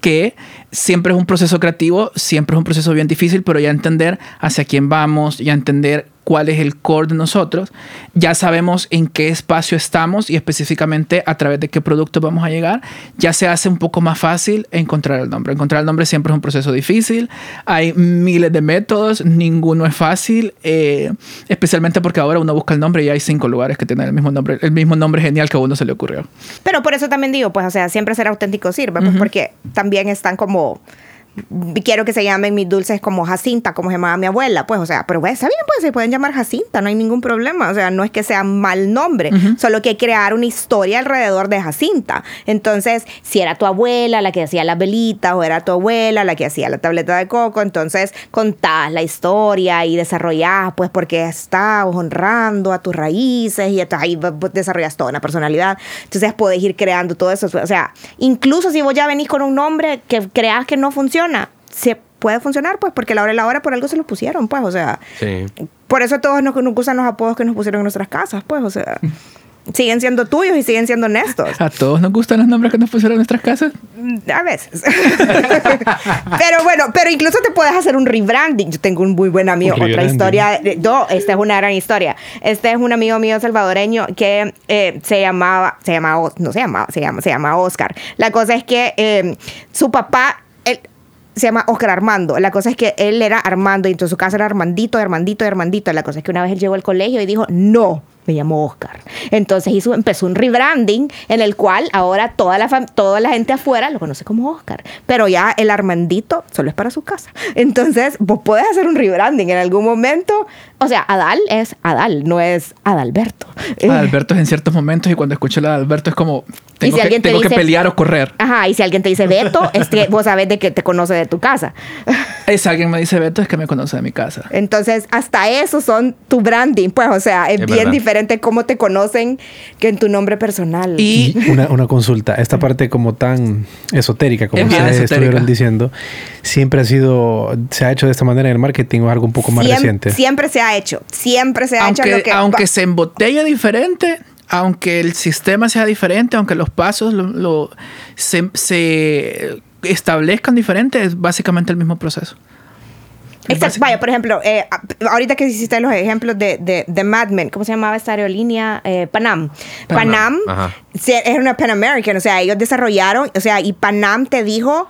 que siempre es un proceso creativo, siempre es un proceso bien difícil, pero ya entender hacia quién vamos, ya entender cuál es el core de nosotros, ya sabemos en qué espacio estamos y específicamente a través de qué producto vamos a llegar, ya se hace un poco más fácil encontrar el nombre. Encontrar el nombre siempre es un proceso difícil, hay miles de métodos, ninguno es fácil, eh, especialmente porque ahora uno busca el nombre y hay cinco lugares que tienen el mismo nombre, el mismo nombre genial que a uno se le ocurrió. Pero por eso también digo, pues, o sea, siempre ser auténtico sirve, pues, uh -huh. porque también están como quiero que se llamen mis dulces como Jacinta, como se llamaba mi abuela, pues, o sea, pero pues, está bien, pues se pueden llamar Jacinta, no hay ningún problema, o sea, no es que sea mal nombre, uh -huh. solo que hay crear una historia alrededor de Jacinta. Entonces, si era tu abuela la que hacía las velitas, o era tu abuela la que hacía la tableta de coco, entonces contás la historia y desarrollás, pues, porque estás honrando a tus raíces y ahí desarrollas toda una personalidad. Entonces, podés ir creando todo eso, o sea, incluso si vos ya venís con un nombre que creas que no funciona, se puede funcionar, pues, porque la hora y la hora por algo se los pusieron, pues, o sea. Sí. Por eso todos nos, nos gustan los apodos que nos pusieron en nuestras casas, pues, o sea. (laughs) siguen siendo tuyos y siguen siendo honestos. ¿A todos nos gustan los nombres que nos pusieron en nuestras casas? A veces. (laughs) pero bueno, pero incluso te puedes hacer un rebranding. Yo tengo un muy buen amigo, otra historia. No, esta es una gran historia. Este es un amigo mío salvadoreño que eh, se llamaba, se llamaba, no se llamaba, se llama, se llama Oscar. La cosa es que eh, su papá, él, se llama Oscar Armando. La cosa es que él era Armando y entonces su casa era Armandito, Armandito, Armandito. La cosa es que una vez él llegó al colegio y dijo, no, me llamo Oscar. Entonces hizo, empezó un rebranding en el cual ahora toda la, toda la gente afuera lo conoce como Oscar. Pero ya el Armandito solo es para su casa. Entonces vos podés hacer un rebranding en algún momento. O sea, Adal es Adal, no es Adalberto. (laughs) Adalberto es en ciertos momentos y cuando escucho el Adalberto es como, tengo, si que, tengo dice, que, pelear o correr. Ajá, y si alguien te dice Beto, es que vos sabes de que te conoce de tu casa. (laughs) Si alguien me dice Beto, es que me conoce de mi casa. Entonces, hasta eso son tu branding, pues, o sea, es, es bien verdad. diferente cómo te conocen que en tu nombre personal. Y, y (laughs) una, una, consulta, esta parte como tan esotérica, como ustedes esotérica. estuvieron diciendo, siempre ha sido, se ha hecho de esta manera en el marketing o algo un poco más reciente. Siempre se ha hecho, siempre se ha aunque, hecho lo que... Aunque se embotella diferente, aunque el sistema sea diferente, aunque los pasos lo, lo, se, se establezcan diferentes, es básicamente el mismo proceso. Exacto. Vaya, por ejemplo, eh, ahorita que hiciste los ejemplos de, de, de Mad Men, ¿cómo se llamaba esta aerolínea? Eh, Panam. Panam. Panam, es una Pan American, o sea, ellos desarrollaron, o sea, y Panam te dijo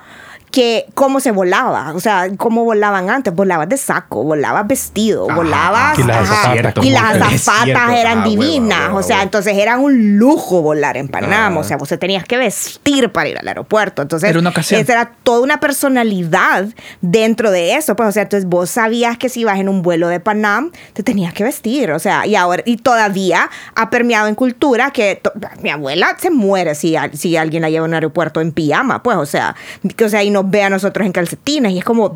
que cómo se volaba, o sea, cómo volaban antes, volabas de saco, volabas vestido, volabas y las ajá, y cierto. eran Ah, divinas, o sea, entonces era un lujo volar en Panam, Ah. o sea, vos te tenías que vestir para ir al aeropuerto, entonces Era una ocasión. esa era toda una personalidad dentro de eso, pues, o sea, entonces vos sabías que si ibas en un vuelo de Panam, te tenías que vestir, o sea, y ahora, y todavía ha permeado en cultura que mi abuela se muere si, alguien la lleva a un aeropuerto en pijama, pues, o sea, que, o sea, y nos ve a nosotros en calcetines, y es como,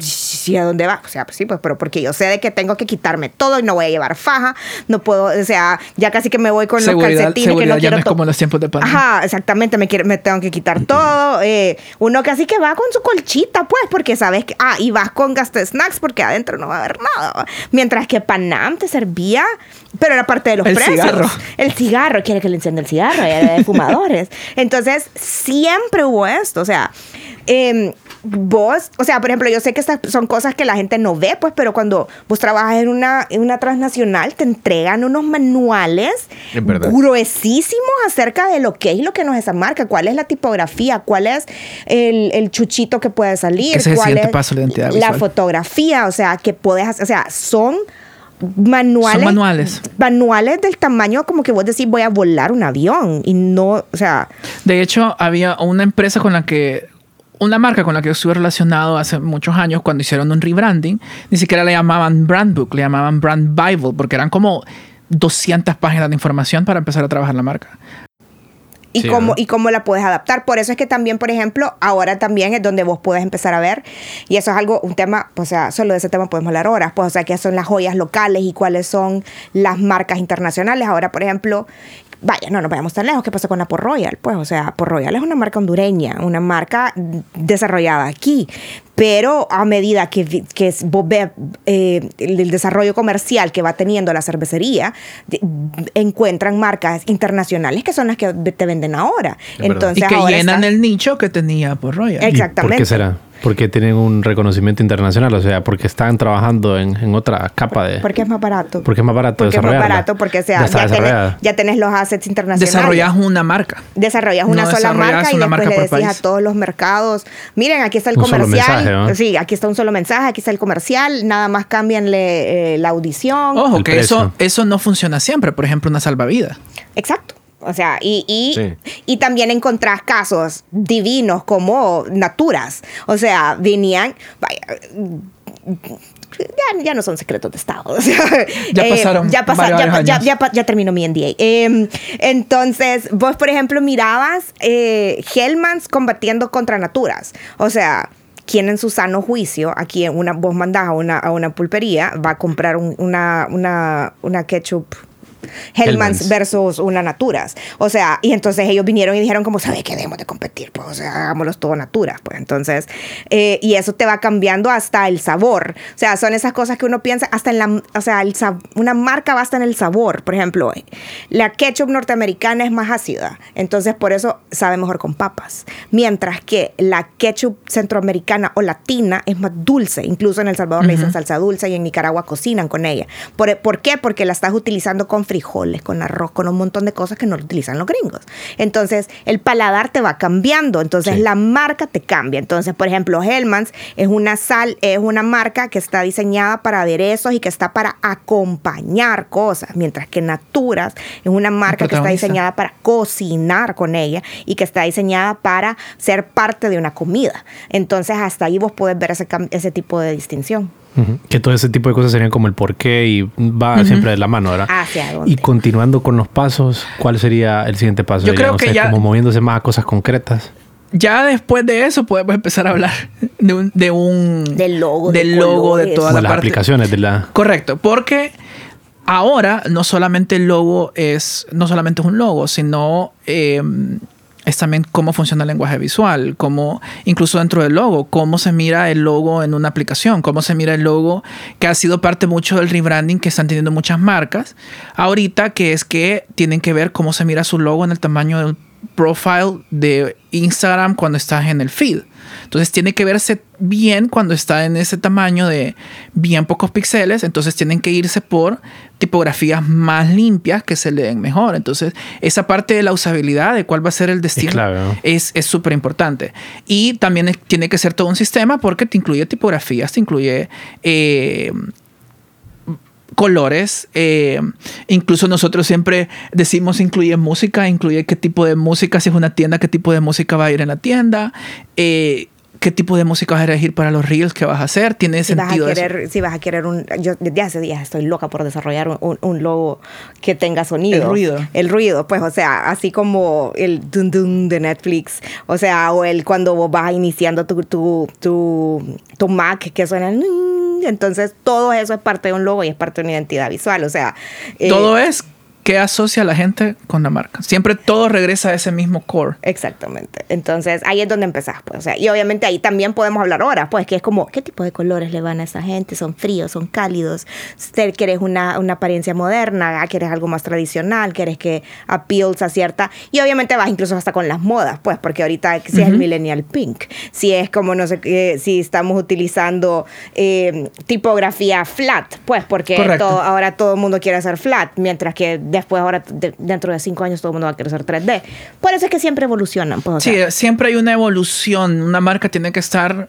¿y a dónde va? O sea, pues sí, pues, pero porque yo sé de que tengo que quitarme todo y no voy a llevar faja, no puedo, o sea, ya casi que me voy con los Seguridad, calcetines que seguridad no ya quiero no es como los tiempos de pandemia. Ajá, exactamente, me, quiero, me tengo que quitar todo. eh, uno casi que va con su colchita, pues, porque sabes que, ah, y vas con gasto de snacks porque adentro no va a haber nada. Mientras que Panam te servía, pero era parte de los El precios. cigarro. El cigarro, quiere que le encienda el cigarro, era de fumadores. (laughs) Entonces, siempre hubo esto, o sea, em, vos, o sea, por ejemplo, yo sé que estas son cosas que la gente no ve, pues, pero cuando vos trabajas en una, en una transnacional, te entregan unos manuales gruesísimos acerca de lo que es y lo que no es esa marca, cuál es la tipografía, cuál es el, el chuchito que puede salir, es el cuál siguiente es paso de la identidad la visual. fotografía, o sea, que puedes hacer, o sea, son manuales. Son manuales. Manuales del tamaño como que vos decís voy a volar un avión y no, o sea, De hecho, había una empresa con la que, una marca con la que yo estuve relacionado hace muchos años cuando hicieron un rebranding, ni siquiera le llamaban brand book, le llamaban brand bible, porque eran como 200 páginas de información para empezar a trabajar la marca. y Sí, cómo ¿no? y cómo la puedes adaptar. Por eso es que también, por ejemplo, ahora también es donde vos puedes empezar a ver y eso es algo un tema, o sea, solo de ese tema podemos hablar horas, pues o sea, que son las joyas locales y cuáles son las marcas internacionales. Ahora, por ejemplo, Vaya, no nos vayamos tan lejos. ¿Qué pasa con la Port Royal? Pues, o sea, Port Royal es una marca hondureña, una marca desarrollada aquí. Pero a medida que, que es- vos ves eh, el, desarrollo comercial que va teniendo la cervecería, de- encuentran marcas internacionales que son las que te venden ahora. Entonces, y que ahora llenan está- el nicho que tenía por Royal. ¿Y Exactamente. ¿Por qué será? Porque tienen un reconocimiento internacional, o sea, porque están trabajando en, en otra capa de... Porque es más barato. Porque es más barato Porque es más barato, porque o sea, Ya ya, tenés, ya tenés los assets internacionales. Desarrollas una marca. desarrollas una No sola desarrollas marca y una después marca le por decís país. a todos los mercados, miren, aquí está el Un solo comercial. mensaje, ¿no? Sí, aquí está un solo mensaje, aquí está el comercial, nada más cámbianle eh, la audición. Ojo, El que precio. eso, eso no funciona siempre. Por ejemplo, una salvavidas. Exacto. O sea, y, y, Sí. y también encontrás casos divinos como Naturas. O sea, venían, vaya, ya, ya no son secretos de Estado. (laughs) o sea, Ya pasaron ya, pasa- varios ya, años. ya- ya terminó mi NDA. Eh, entonces, vos, por ejemplo, mirabas eh, Hellmans combatiendo contra Naturas. O sea, quien en su sano juicio, aquí en una, vos mandás a una, a una pulpería, va a comprar un- una, una, una ketchup. Hellmans versus una Naturas. O sea, y entonces ellos vinieron y dijeron como, ¿sabes qué? Debemos de competir, pues, o sea, hagámoslos todo Naturas, pues. Entonces, eh, y eso te va cambiando hasta el sabor. O sea, son esas cosas que uno piensa, hasta en la, o sea, el una marca basta en el sabor. Por ejemplo, la ketchup norteamericana es más ácida, entonces por eso sabe mejor con papas. Mientras que la ketchup centroamericana o latina es más dulce. Incluso en El Salvador le dicen salsa dulce y en Nicaragua cocinan con ella. ¿Por, ¿Por qué? Porque la estás utilizando con frijoles, con arroz, con un montón de cosas que no lo utilizan los gringos. Entonces, el paladar te va cambiando. Entonces, Sí. la marca te cambia. Entonces, por ejemplo, Hellmans es una sal, es una marca que está diseñada para aderezos y que está para acompañar cosas, mientras que Naturas es una marca que está diseñada para cocinar con ella y que está diseñada para ser parte de una comida. Entonces, hasta ahí vos puedes ver ese, ese tipo de distinción. Que todo ese tipo de cosas serían como el porqué y va siempre de la mano, ¿verdad? ¿Hacia dónde? Y continuando con los pasos, ¿cuál sería el siguiente paso? Yo creo que eh, ya- Como moviéndose más a cosas concretas. Ya después de eso podemos empezar a hablar (laughs) de un... De un Del logo, Del de logo, de colores. toda Como la las parte... aplicaciones de la... Correcto, porque ahora no solamente el logo es, no solamente es un logo, sino eh, es también cómo funciona el lenguaje visual, cómo, incluso dentro del logo, cómo se mira el logo en una aplicación, cómo se mira el logo, que ha sido parte mucho del rebranding que están teniendo muchas marcas ahorita, que es que tienen que ver cómo se mira su logo en el tamaño del profile de Instagram cuando estás en el feed. Entonces tiene que verse bien cuando está en ese tamaño de bien pocos píxeles. Entonces tienen que irse por tipografías más limpias que se leen mejor. Entonces esa parte de la usabilidad, de cuál va a ser el destino, es súper importante. Y también tiene que ser todo un sistema porque te incluye tipografías, te incluye... Eh, colores. Eh, incluso nosotros siempre decimos incluye música, incluye qué tipo de música, si es una tienda, qué tipo de música va a ir en la tienda. Eh, qué tipo de música vas a elegir para los reels que vas a hacer. Tiene si sentido. Vas a querer, Si vas a querer un. Yo desde hace días estoy loca por desarrollar un, un, logo que tenga sonido. El ruido. El ruido, pues, o sea, así como el dun dun de Netflix. O sea, o el cuando vos vas iniciando tu, tu, tu, tu Mac que suena. Entonces, todo eso es parte de un logo y es parte de una identidad visual. O sea. Eh, todo es ¿qué asocia a la gente con la marca? Siempre todo regresa a ese mismo core. Exactamente. Entonces ahí es donde empezás. Pues, o sea, y obviamente ahí también podemos hablar ahora, pues que es como, ¿qué tipo de colores le van a esa gente? ¿Son fríos? ¿Son cálidos? ¿Quieres una, una apariencia moderna? ¿Quieres algo más tradicional? ¿Quieres que appeals a cierta? Y obviamente vas incluso hasta con las modas, pues, porque ahorita si es el millennial pink, si es como, no sé, qué, si estamos utilizando eh, tipografía flat, pues, porque todo, ahora todo el mundo quiere hacer flat, mientras que después ahora dentro de cinco años todo el mundo va a querer ser 3D. Por eso es que siempre evolucionan. Pues, sí, siempre hay una evolución. Una marca tiene que estar...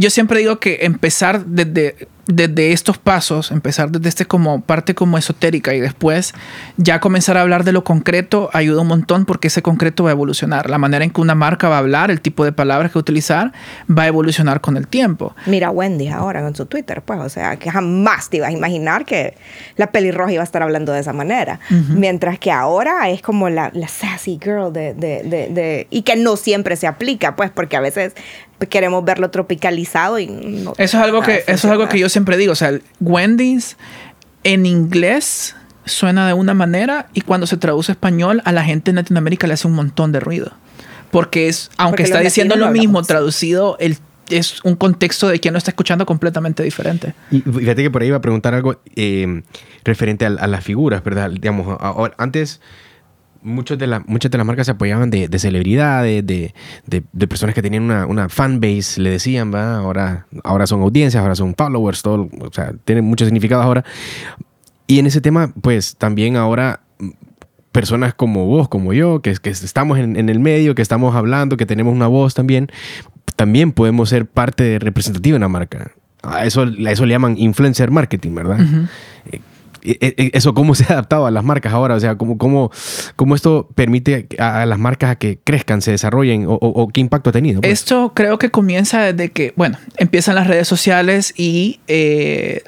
Yo siempre digo que empezar desde desde estos pasos, empezar desde este como parte como esotérica y después ya comenzar a hablar de lo concreto ayuda un montón porque ese concreto va a evolucionar. La manera en que una marca va a hablar, el tipo de palabras que va a utilizar, va a evolucionar con el tiempo. Mira Wendy ahora en su Twitter, pues, o sea, que jamás te ibas a imaginar que la pelirroja iba a estar hablando de esa manera. Mientras que ahora es como la, la sassy girl de, de, de, y que no siempre se aplica, pues, porque a veces queremos verlo tropicalizado y no. Eso es algo que, eso es algo que yo siempre digo. O sea, Wendy's en inglés suena de una manera y cuando se traduce a español a la gente en Latinoamérica le hace un montón de ruido. Porque es, aunque está diciendo lo mismo, traducido, el es un contexto de quien lo está escuchando completamente diferente. Y fíjate que por ahí iba a preguntar algo eh, referente a, las figuras, ¿verdad? Digamos, antes muchos de la, muchas de las marcas se apoyaban de, celebridades, de, de, personas que tenían una, una fanbase, le decían, ¿va? Ahora, ahora son audiencias, ahora son followers, todo, o sea, tienen mucho significado ahora. Y en ese tema, pues también ahora personas como vos, como yo, que, que estamos en, en, el medio, que estamos hablando, que tenemos una voz también, también podemos ser parte representativa de una marca. A eso, a eso le llaman influencer marketing, ¿verdad? E, eso cómo se ha adaptado a las marcas ahora, o sea, cómo, cómo, cómo esto permite a, las marcas a que crezcan, se desarrollen o, qué impacto ha tenido. Pues. Esto creo que comienza desde que, bueno, empiezan las redes sociales y eh,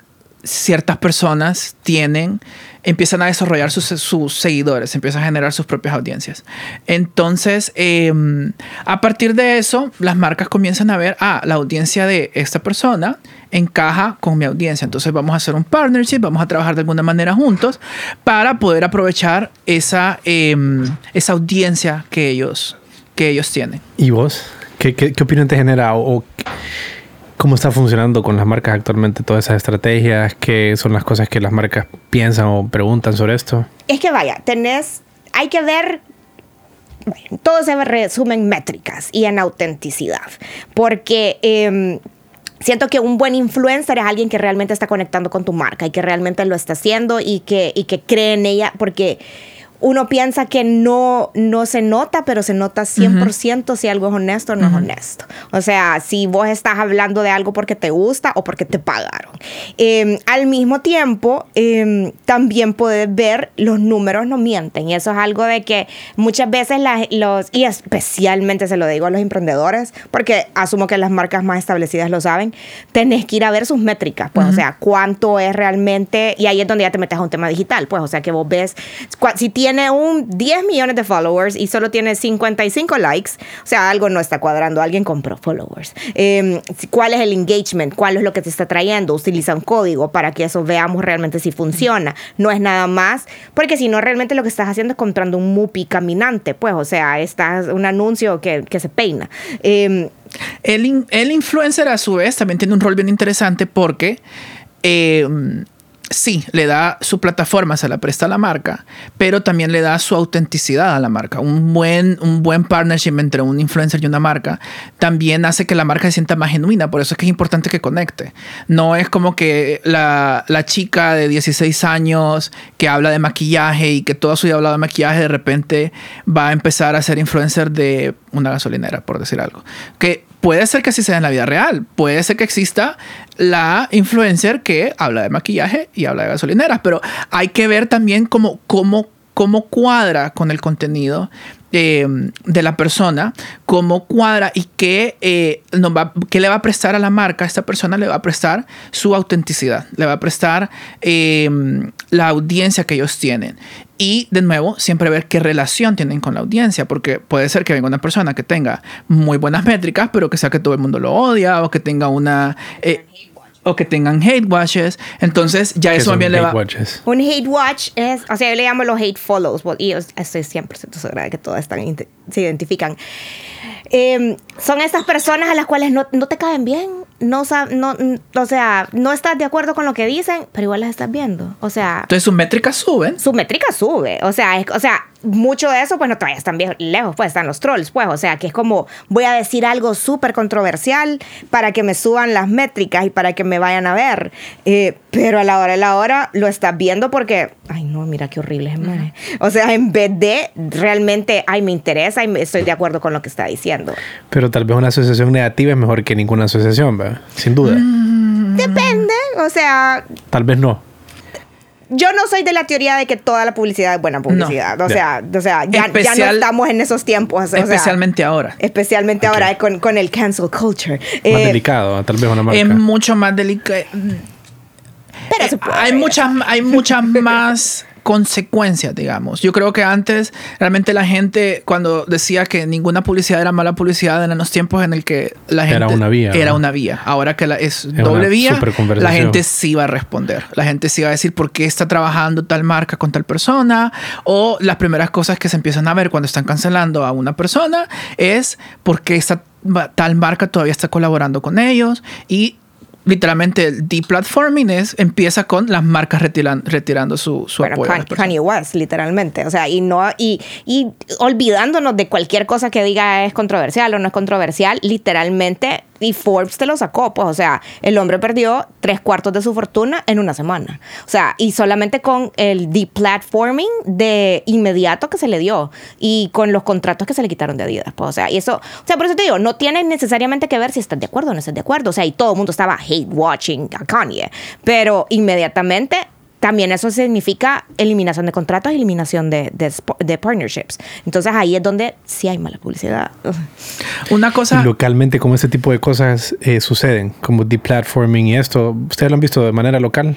ciertas personas tienen empiezan a desarrollar sus, sus, seguidores, empiezan a generar sus propias audiencias. Entonces, em, a partir de eso, las marcas comienzan a ver, ah, la audiencia de esta persona encaja con mi audiencia. Entonces vamos a hacer un partnership, vamos a trabajar de alguna manera juntos para poder aprovechar esa, em, esa audiencia que ellos, que ellos tienen. ¿Y vos? ¿Qué, qué, qué opinión te genera? O, ¿Cómo está funcionando con las marcas actualmente todas esas estrategias? ¿Qué son las cosas que las marcas piensan o preguntan sobre esto? Es que vaya, tenés, hay que ver todo se resume en métricas y en autenticidad. Porque em, siento que un buen influencer es alguien que realmente está conectando con tu marca y que realmente lo está haciendo y que, y que cree en ella. Porque uno piensa que no, no se nota, pero se nota 100% si algo es honesto o no es honesto. O sea, si vos estás hablando de algo porque te gusta o porque te pagaron. Em, al mismo tiempo, em, también puedes ver los números no mienten. Y eso es algo de que muchas veces los, y especialmente se lo digo a los emprendedores, porque asumo que las marcas más establecidas lo saben, tenés que ir a ver sus métricas. Pues, o sea, cuánto es realmente, y ahí es donde ya te metes a un tema digital. Pues, o sea, que vos ves, si tienes tiene un 10 millones de followers y solo tiene 55 likes, o sea, algo no está cuadrando, alguien compró followers. Em, ¿Cuál es el engagement? ¿Cuál es lo que te está trayendo? Utiliza un código para que eso veamos realmente si funciona. No es nada más, porque si no, realmente lo que estás haciendo es comprando un mupi caminante, pues, o sea, estás un anuncio que, que se peina. Em, el, el influencer a su vez también tiene un rol bien interesante porque... Eh, sí, le da su plataforma, se la presta a la marca, pero también le da su autenticidad a la marca. Un buen, un buen partnership entre un influencer y una marca también hace que la marca se sienta más genuina. Por eso es que es importante que conecte. No es como que la, la chica de 16 años que habla de maquillaje y que toda su vida ha hablado de maquillaje, de repente va a empezar a ser influencer de una gasolinera, por decir algo. Puede ser que así sea en la vida real. Puede ser que exista la influencer que habla de maquillaje y habla de gasolineras, pero hay que ver también cómo, cómo, cómo cuadra con el contenido eh, de la persona, cómo cuadra y qué, eh, va, qué le va a prestar a la marca. Esta persona le va a prestar su autenticidad, le va a prestar eh, la audiencia que ellos tienen. Y de nuevo, siempre ver qué relación tienen con la audiencia, porque puede ser que venga una persona que tenga muy buenas métricas, pero que sea que todo el mundo lo odia o que tenga una... o que tengan hate watches. Entonces, ya eso también le va. Watches? Un hate watch es, o sea, yo le llamo los hate follows, y yo estoy 100% segura de que todas están, se identifican. Eh, son estas personas a las cuales no, no te caen bien, no, no, o sea, no estás de acuerdo con lo que dicen, pero igual las estás viendo. O sea. Entonces sus métricas suben. Su métrica sube. O sea, es, o sea, mucho de eso, pues no todavía están bien lejos, pues están los trolls, pues. O sea, que es como voy a decir algo súper controversial para que me suban las métricas y para que me vayan a ver. Eh, pero a la hora de la hora lo estás viendo porque, ay, no, mira qué horrible es, O sea, en vez de realmente, ay, me interesa y estoy de acuerdo con lo que está diciendo. Pero tal vez una asociación negativa es mejor que ninguna asociación, ¿verdad? Sin duda. Mm. Depende, o sea... Tal vez no. Yo no soy de la teoría de que toda la publicidad es buena publicidad. O, sea, o sea, ya, no estamos en esos tiempos. especialmente ahora. Especialmente ahora con, con, el cancel culture. Más eh, delicado, tal vez una marca. Es mucho más delicado. Pero eh, hay muchas, hay muchas (laughs) más consecuencias, digamos. Yo creo que antes realmente la gente cuando decía que ninguna publicidad era mala publicidad eran los tiempos en el que la gente era una vía. Era una vía. Ahora que la, es, doble vía, la gente sí va a responder. La gente sí va a decir por qué está trabajando tal marca con tal persona o las primeras cosas que se empiezan a ver cuando están cancelando a una persona es por qué esta tal marca todavía está colaborando con ellos y literalmente el deplatforming es empieza con las marcas retirando su, su bueno, apoyo. Kanye West, literalmente. O sea, y no, y, y olvidándonos de cualquier cosa que diga es controversial o no es controversial, literalmente y Forbes te lo sacó, pues, o sea, el hombre perdió tres cuartos de su fortuna en una semana. O sea, y solamente con el deplatforming de inmediato que se le dio y con los contratos que se le quitaron de Adidas, pues, o sea, y eso, o sea, por eso te digo, no tiene necesariamente que ver si estás de acuerdo o no estás de acuerdo, o sea, y todo el mundo estaba hate watching a Kanye, pero inmediatamente también eso significa eliminación de contratos y eliminación de, de, partnerships. Entonces ahí es donde sí hay mala publicidad. (laughs) Una cosa... localmente, ¿cómo ese tipo de cosas eh, suceden? Como deplatforming y esto. ¿Ustedes lo han visto de manera local?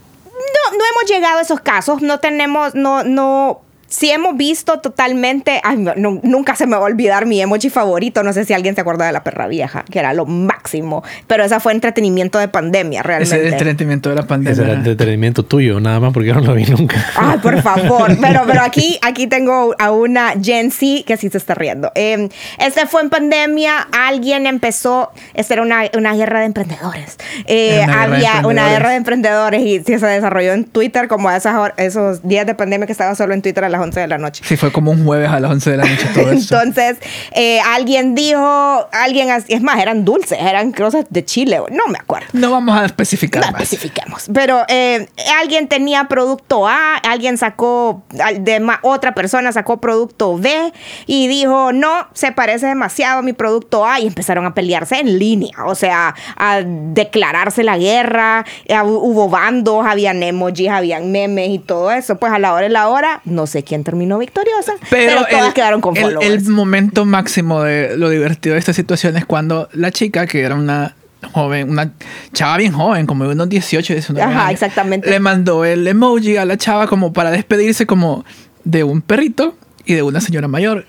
No, no hemos llegado a esos casos. No tenemos, no, no, si hemos visto totalmente, ay, nunca se me va a olvidar mi emoji favorito, no sé si alguien se acuerda de la perra vieja, que era lo máximo, pero esa fue entretenimiento de pandemia, realmente. Ese entretenimiento de la pandemia. Ese era entretenimiento tuyo, nada más porque yo no lo vi nunca. Ay, por favor, (laughs) pero, pero aquí, aquí tengo a una Gen Z que sí se está riendo. Eh, este fue en pandemia, alguien empezó, esta era una, una guerra de emprendedores. Eh, había una guerra de emprendedores y se desarrolló en Twitter como esas, esos días de pandemia que estaba solo en Twitter a las 11 de la noche. Sí, fue como un jueves a las 11 de la noche todo eso. Entonces, eh, alguien dijo, alguien, es más, eran dulces, eran cosas de Chile, no me acuerdo. No vamos a especificar no especifiquemos. Pero eh, alguien tenía producto A, alguien sacó, de otra persona sacó producto B y dijo, no, se parece demasiado a mi producto A y empezaron a pelearse en línea, o sea, a declararse la guerra, hubo bandos, habían emojis, habían memes y todo eso. Pues a la hora y la hora, no sé quién terminó victoriosa, pero, todas quedaron con el, el momento máximo de lo divertido de esta situación es cuando la chica, que era una joven, una chava bien joven, como de unos 18, 19 Ajá, exactamente. le mandó el emoji a la chava como para despedirse como de un perrito y de una señora mayor.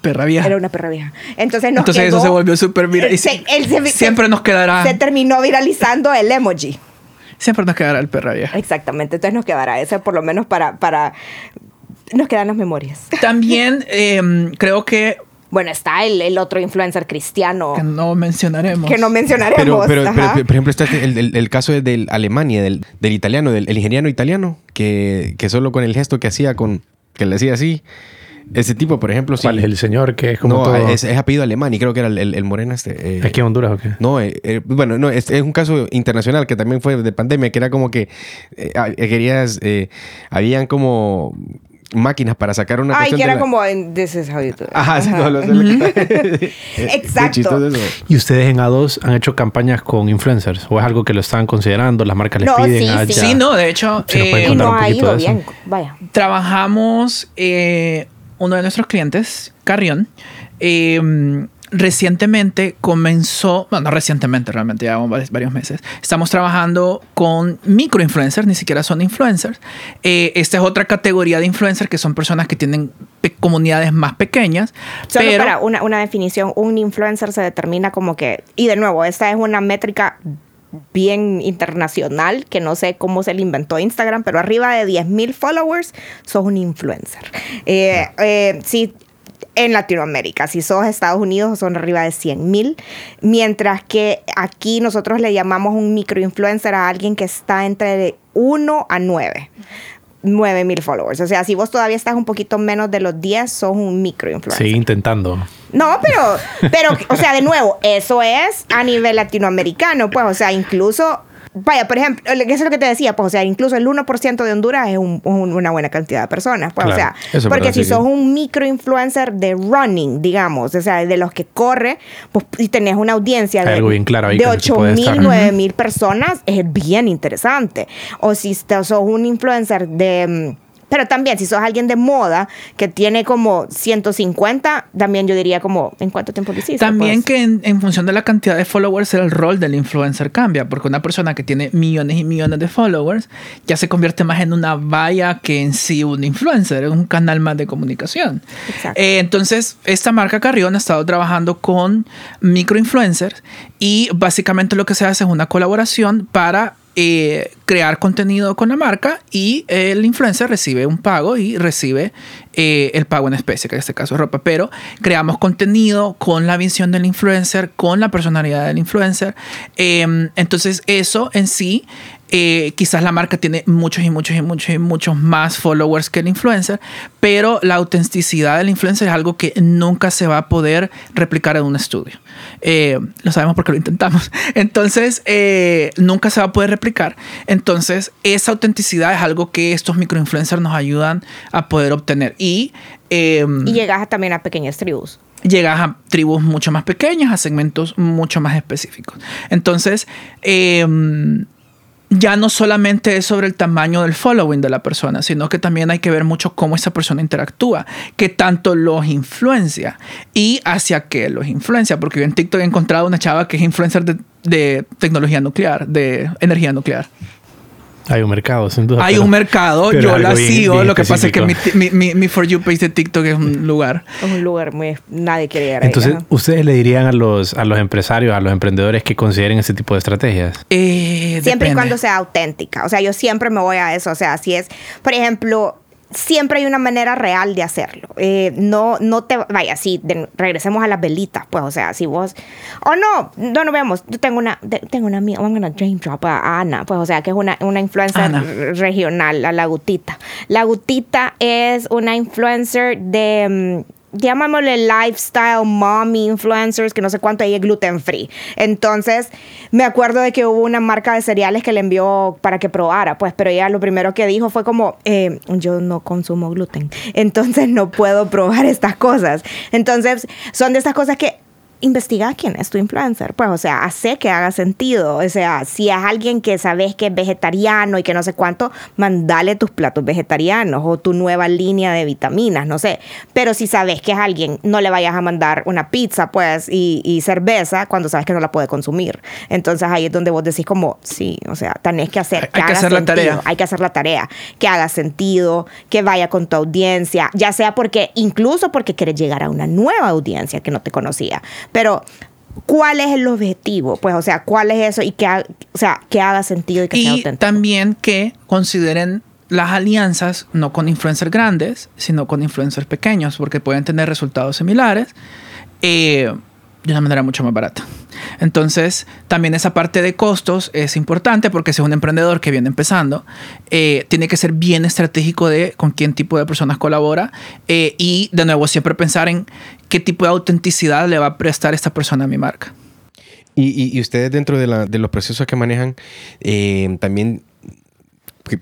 Perra vieja. Era una perra vieja. Entonces, nos Entonces eso se volvió súper viral. siempre nos quedará. Se terminó viralizando el emoji. Siempre nos quedará el perra vieja. Exactamente. Entonces nos quedará ese por lo menos para, para nos quedan las memorias. También em, creo que Bueno, está el, el otro influencer cristiano Que no mencionaremos. que no mencionaremos. Pero, pero, por ejemplo, está este- el, el- el caso del Alemania, del, del italiano, del el ingeniero italiano, que, que solo con el gesto que hacía, con que le hacía así, ese tipo, por ejemplo, sí. ¿Cuál es el señor que es como no, todo? es, es apellido alemán y creo que era el, el, el moreno este. eh, ¿Aquí en Honduras o qué? No, eh, eh, bueno, no, es, es un caso internacional que también fue de pandemia, que era como que eh, querías, eh, habían como máquinas para sacar una Ay, que era la- como en This is how you do it. Ajá, sí, Ajá. no, lo- lo- (laughs) (laughs) Qué Exacto. eso. ¿Y ustedes en A2 han hecho campañas con influencers? ¿O es algo que lo están considerando? ¿Las marcas les No, piden? sí, Ah, sí. Sí, no, de hecho, Si eh, nos un ha ido bien. Vaya. trabajamos eh, uno de nuestros clientes, Carrión, eh, recientemente comenzó, bueno, no recientemente, realmente llevamos varios, varios meses, estamos trabajando con microinfluencers, ni siquiera son influencers. Eh, esta es otra categoría de influencers que son personas que tienen comunidades más pequeñas. Solo pero, para una, una definición, un influencer se determina como que, y de nuevo, esta es una métrica bien internacional, que no sé cómo se le inventó Instagram, pero arriba de 10.000 followers, sos un influencer. Eh, eh, sí, en Latinoamérica, si sos Estados Unidos, son arriba de 100.000, mientras que aquí nosotros le llamamos un microinfluencer a alguien que está entre 1 a 9. 9 mil followers. O sea, si vos todavía estás un poquito menos de los 10, sos un microinfluencer. Sigue intentando. No, pero, pero, (laughs) o sea, de nuevo, eso es a nivel latinoamericano, pues, o sea, incluso, vaya, por ejemplo, eso es lo que te decía, pues, o sea, incluso el 1% de Honduras es un- un- una buena cantidad de personas, pues, Claro, o sea, porque si sos un microinfluencer de running, digamos, o sea, de los que corre, pues, y tenés una audiencia de, bien claro de con el tipo 8 de mil, estar. 9 mil personas, es bien interesante. O si sos un influencer de... Pero también, si sos alguien de moda que tiene como 150, también yo diría como, ¿en cuánto tiempo lo hiciste? También Pues, que en, en función de la cantidad de followers el rol del influencer cambia, porque una persona que tiene millones y millones de followers ya se convierte más en una valla que en sí un influencer, es un canal más de comunicación. Eh, entonces, esta marca Carrión ha estado trabajando con microinfluencers y básicamente lo que se hace es una colaboración para eh, crear contenido con la marca y el influencer recibe un pago y recibe eh, el pago en especie, que en este caso es ropa. Pero creamos contenido con la visión del influencer, con la personalidad del influencer. Eh, entonces eso en sí eh, quizás la marca tiene muchos y muchos y muchos y muchos más followers que el influencer, pero la autenticidad del influencer es algo que nunca se va a poder replicar en un estudio. Eh, lo sabemos porque lo intentamos. (laughs) Entonces, eh, nunca se va a poder replicar. Entonces, esa autenticidad es algo que estos microinfluencers nos ayudan a poder obtener. Y, eh, Y llegas también a pequeñas tribus. llegas a tribus mucho más pequeñas, a segmentos mucho más específicos. Entonces, eh, ya no solamente es sobre el tamaño del following de la persona, sino que también hay que ver mucho cómo esa persona interactúa, qué tanto los influencia y hacia qué los influencia. Porque yo en TikTok he encontrado una chava que es influencer de, de tecnología nuclear, de energía nuclear. Hay un mercado, sin duda. Hay pero- un mercado, yo la bien- sigo, bien lo que pasa es que mi, mi, mi- mi For You page de TikTok es un lugar. Es un lugar muy... Nadie quiere llegar ahí. Entonces. ¿ustedes le dirían a los, a los empresarios, a los emprendedores que consideren ese tipo de estrategias? Eh, Siempre y cuando sea auténtica. O sea, yo siempre me voy a eso. O sea, si es, por ejemplo, siempre hay una manera real de hacerlo. Eh, no, no te vaya, si de- regresemos a las velitas, pues, o sea, si vos, o no, no nos vemos. Yo tengo una, de- tengo una amiga, I'm gonna drop a Ana, pues, o sea, que es una, una influencer Ana. regional, la, la Gutita. La Gutita es una influencer de. Llamámosle lifestyle mommy influencers, que no sé cuánto, ella es gluten free. Entonces, me acuerdo de que hubo una marca de cereales que le envió para que probara, pues, pero ella lo primero que dijo fue como, eh, yo no consumo gluten, entonces no puedo probar estas cosas. Entonces, son de estas cosas que investiga quién es tu influencer, pues, o sea, hace que haga sentido, o sea, si es alguien que sabes que es vegetariano y que no sé cuánto, mandale tus platos vegetarianos o tu nueva línea de vitaminas, no sé, pero si sabes que es alguien, no le vayas a mandar una pizza, pues, y, y cerveza cuando sabes que no la puede consumir, entonces ahí es donde vos decís como, sí, o sea, tenés que hacer, Hay- que haga hacer la tarea. hay que hacer la tarea, que haga sentido, que vaya con tu audiencia, ya sea porque, incluso porque quieres llegar a una nueva audiencia que no te conocía. Pero, ¿cuál es el objetivo? Pues, o sea, ¿cuál es eso? Y que, ha- o sea, que haga sentido y que sea Y auténtico. también que consideren las alianzas no con influencers grandes, sino con influencers pequeños, porque pueden tener resultados similares eh, de una manera mucho más barata. Entonces, también esa parte de costos es importante porque si es un emprendedor que viene empezando, eh, tiene que ser bien estratégico de con quién tipo de personas colabora eh, y, de nuevo, siempre pensar en qué tipo de autenticidad le va a prestar esta persona a mi marca. Y, ustedes dentro de, los procesos que manejan, eh, también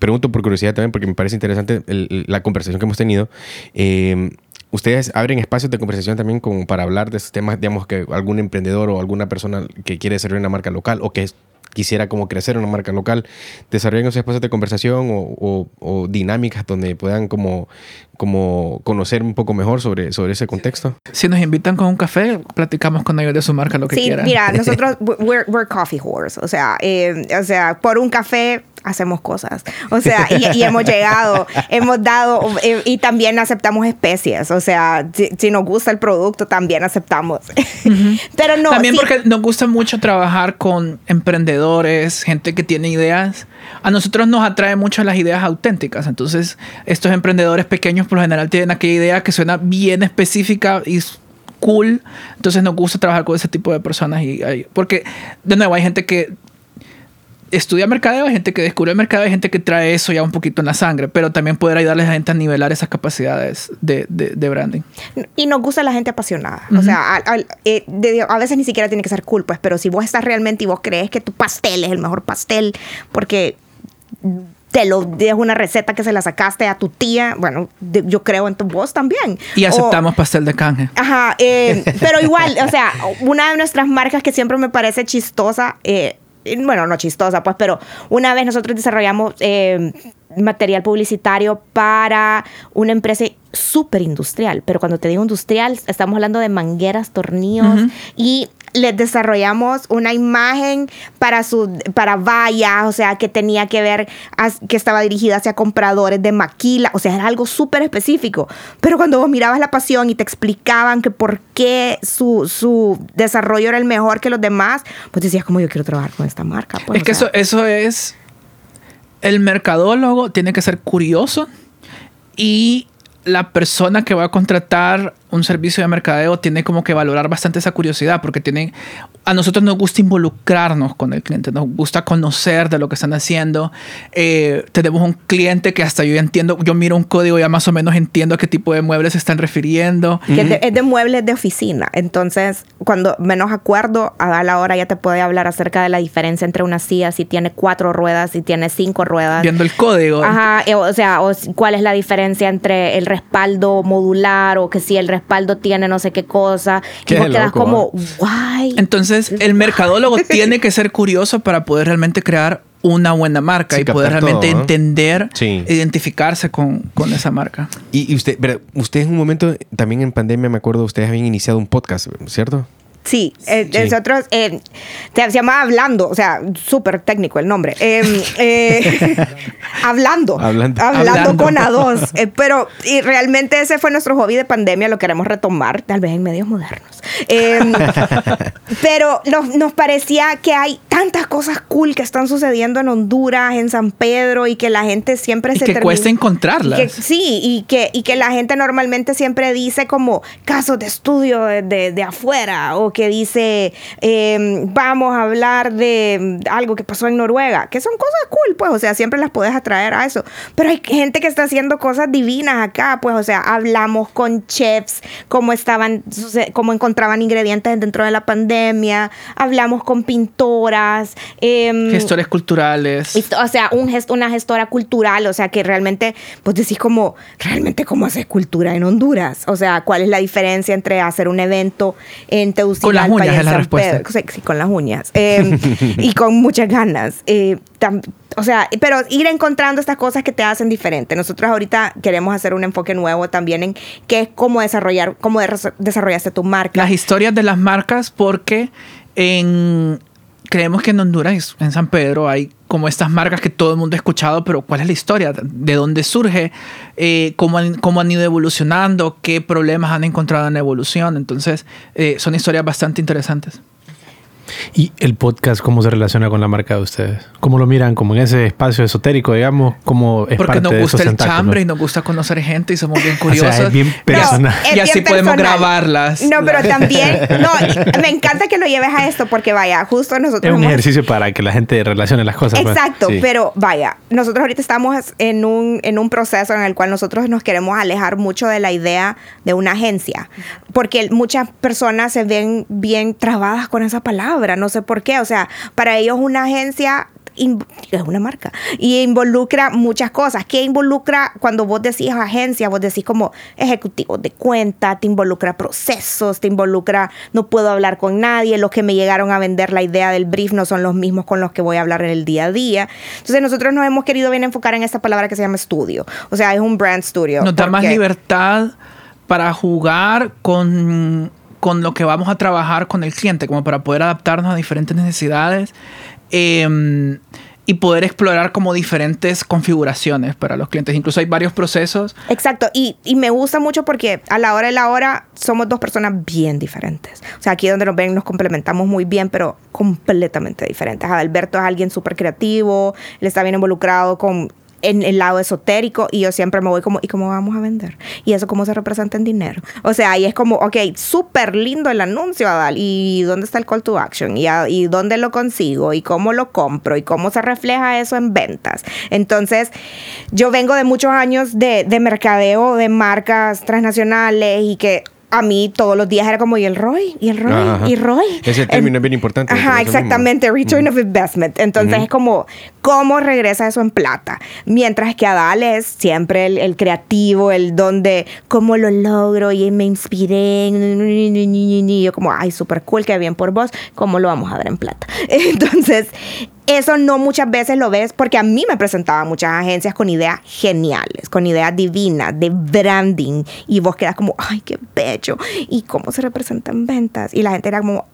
pregunto por curiosidad también, porque me parece interesante la conversación que hemos tenido. Eh, ustedes abren espacios de conversación también para hablar de estos temas, digamos que algún emprendedor o alguna persona que quiere desarrollar una marca local o que quisiera como crecer una marca local, desarrollen esos espacios de conversación o, o, dinámicas donde puedan como, como conocer un poco mejor sobre, sobre ese contexto. Si nos invitan con un café, platicamos con ellos de su marca, lo que sí, quieran. mira, (laughs) nosotros, we're, we're coffee whores, o sea, eh, o sea, por un café hacemos cosas. O sea, y, y hemos llegado, (laughs) hemos dado, y, y, también aceptamos especies. O sea, si, si, nos gusta el producto, también aceptamos. Uh (laughs) -huh. Pero no. También sí. porque nos gusta mucho trabajar con emprendedores, gente que tiene ideas. A nosotros nos atrae mucho las ideas auténticas. Entonces, estos emprendedores pequeños por lo general tienen aquella idea que suena bien específica y cool. Entonces nos gusta trabajar con ese tipo de personas. Y, porque, de nuevo, hay gente que estudia mercadeo, hay gente que descubre el mercado, hay gente que trae eso ya un poquito en la sangre, pero también poder ayudarles a la gente a nivelar esas capacidades de, de, de branding. Y nos gusta la gente apasionada. Uh -huh. O sea, a, a, eh, de, a, veces ni siquiera tiene que ser cool, pues, pero si vos estás realmente y vos crees que tu pastel es el mejor pastel, porque te lo es una receta que se la sacaste a tu tía. Bueno, de, yo creo en tu voz también. Y aceptamos o, pastel de canje. Ajá, eh, pero igual, o sea, una de nuestras marcas que siempre me parece chistosa, eh, bueno, no chistosa, pues, pero una vez nosotros desarrollamos eh, material publicitario para una empresa súper industrial, pero cuando te digo industrial, estamos hablando de mangueras, tornillos uh -huh. y les desarrollamos una imagen para su para vallas, o sea, que tenía que ver a, que estaba dirigida hacia compradores de maquila, o sea, era algo súper específico. Pero cuando vos mirabas la pasión y te explicaban que por qué su, su desarrollo era el mejor que los demás, pues decías como yo quiero trabajar con esta marca. Pues, es que sea. eso, eso es el mercadólogo tiene que ser curioso y la persona que va a contratar un servicio de mercadeo tiene como que valorar bastante esa curiosidad porque tiene a nosotros nos gusta involucrarnos con el cliente, nos gusta conocer de lo que están haciendo. Eh, tenemos un cliente que hasta yo ya entiendo, yo miro un código ya más o menos entiendo a qué tipo de muebles se están refiriendo. Que es, de, es de muebles de oficina, entonces cuando menos acuerdo a la hora ya te puede hablar acerca de la diferencia entre una silla si tiene cuatro ruedas y tiene cinco ruedas. Viendo el código. Ajá, eh, o sea, o cuál es la diferencia entre el respaldo modular o que si el respaldo tiene no sé qué cosa. Qué y vos quedas loco, como, guay. Entonces, el mercadólogo (laughs) tiene que ser curioso para poder realmente crear una buena marca Sí, y poder realmente todo, ¿no? entender, Sí. identificarse con, con esa marca. Y, y usted, pero usted en un momento, también en pandemia, me acuerdo, ustedes habían iniciado un podcast, ¿cierto? Sí, eh, Sí. nosotros eh, se, llamaba Hablando, o sea, súper técnico el nombre. Eh, (laughs) eh, hablando, Hablando. con A2. (laughs) Eh, pero y realmente ese fue nuestro hobby de pandemia, lo queremos retomar, tal vez en medios modernos. Eh, (laughs) pero nos, nos parecía que hay tantas cosas cool que están sucediendo en Honduras, en San Pedro, y que la gente siempre Y se que termina- cuesta encontrarlas. y que- sí, y que, y que la gente normalmente siempre dice como casos de estudio de, de- de afuera o que dice eh, vamos a hablar de algo que pasó en Noruega, que son cosas cool, pues, o sea, siempre las puedes atraer a eso. Pero hay gente que está haciendo cosas divinas acá, pues, o sea, hablamos con chefs, cómo estaban, cómo encontraban ingredientes dentro de la pandemia, hablamos con pintoras. em, Gestores culturales. O sea, un gesto, una gestora cultural, o sea, que realmente, pues decís como, realmente cómo haces cultura en Honduras. O sea, ¿cuál es la diferencia entre hacer un evento en Tegucigalpa Con las uñas es la respuesta. Pedro? Sí, con las uñas. Eh, (laughs) y con muchas ganas. Eh, tam- o sea, pero ir encontrando estas cosas que te hacen diferente. Nosotros ahorita queremos hacer un enfoque nuevo también en qué es cómo desarrollar, cómo des- desarrollaste tu marca. las historias de las marcas porque en creemos que en Honduras en San Pedro hay como estas marcas que todo el mundo ha escuchado pero cuál es la historia de dónde surge Eh, cómo, han, cómo han ido evolucionando qué problemas han encontrado en la evolución entonces eh, son historias bastante interesantes ¿Y el podcast cómo se relaciona con la marca de ustedes? ¿Cómo lo miran? ¿Como en ese espacio esotérico, digamos? ¿Cómo es Porque parte nos de gusta esos el chambre y nos gusta conocer gente y somos bien (laughs) O curiosos. sea, es bien Y personal. es y así bien podemos personal. grabarlas. No, (laughs) pero también, no, me encanta que lo lleves a esto porque vaya, justo nosotros Es un hemos- ejercicio para que la gente relacione las cosas. pues. Exacto, Sí. pero vaya, nosotros ahorita estamos en un, en un proceso en el cual nosotros nos queremos alejar mucho de la idea de una agencia, porque muchas personas se ven bien trabadas con esa palabra, no sé por qué, o sea, para ellos una agencia es una marca y involucra muchas cosas. ¿Qué involucra cuando vos decís agencia? Vos decís como ejecutivo de cuenta, te involucra procesos, te involucra no puedo hablar con nadie, los que me llegaron a vender la idea del brief no son los mismos con los que voy a hablar en el día a día. Entonces nosotros nos hemos querido bien enfocar en esta palabra que se llama estudio. O sea, es un brand studio. Nos da más porque- libertad para jugar con, con lo que vamos a trabajar con el cliente, como para poder adaptarnos a diferentes necesidades eh, y poder explorar como diferentes configuraciones para los clientes. Incluso hay varios procesos. Exacto, y, me gusta mucho porque a la hora de la hora somos dos personas bien diferentes. O sea, aquí donde nos ven nos complementamos muy bien, pero completamente diferentes. Adalberto es alguien súper creativo, él está bien involucrado con en el lado esotérico y yo siempre me voy como, ¿y cómo vamos a vender? ¿Y eso cómo se representa en dinero? O sea, ahí es como, ok, súper lindo el anuncio, Adal, ¿y dónde está el call to action? ¿Y, a- ¿Y dónde lo consigo? ¿Y cómo lo compro? ¿Y cómo se refleja eso en ventas? Entonces, yo vengo de muchos años de, de mercadeo de marcas transnacionales y que a mí todos los días era como, ¿y el ROI? ¿Y el ROI? Ajá. ¿Y ROI? Ese término es bien importante Ajá, mismo. exactamente, return of investment. Entonces es como, ¿cómo regresa eso en plata? Mientras que Adal es siempre el, el creativo, el donde, ¿cómo lo logro? Y me inspiré. Y yo como, ay, súper cool, que bien por vos. ¿Cómo lo vamos a ver en plata? (laughs) Entonces, eso no muchas veces lo ves porque a mí me presentaban muchas agencias con ideas geniales, con ideas divinas de branding y vos quedas como, ay, qué bello. ¿Y cómo se representa en ventas? Y la gente era como.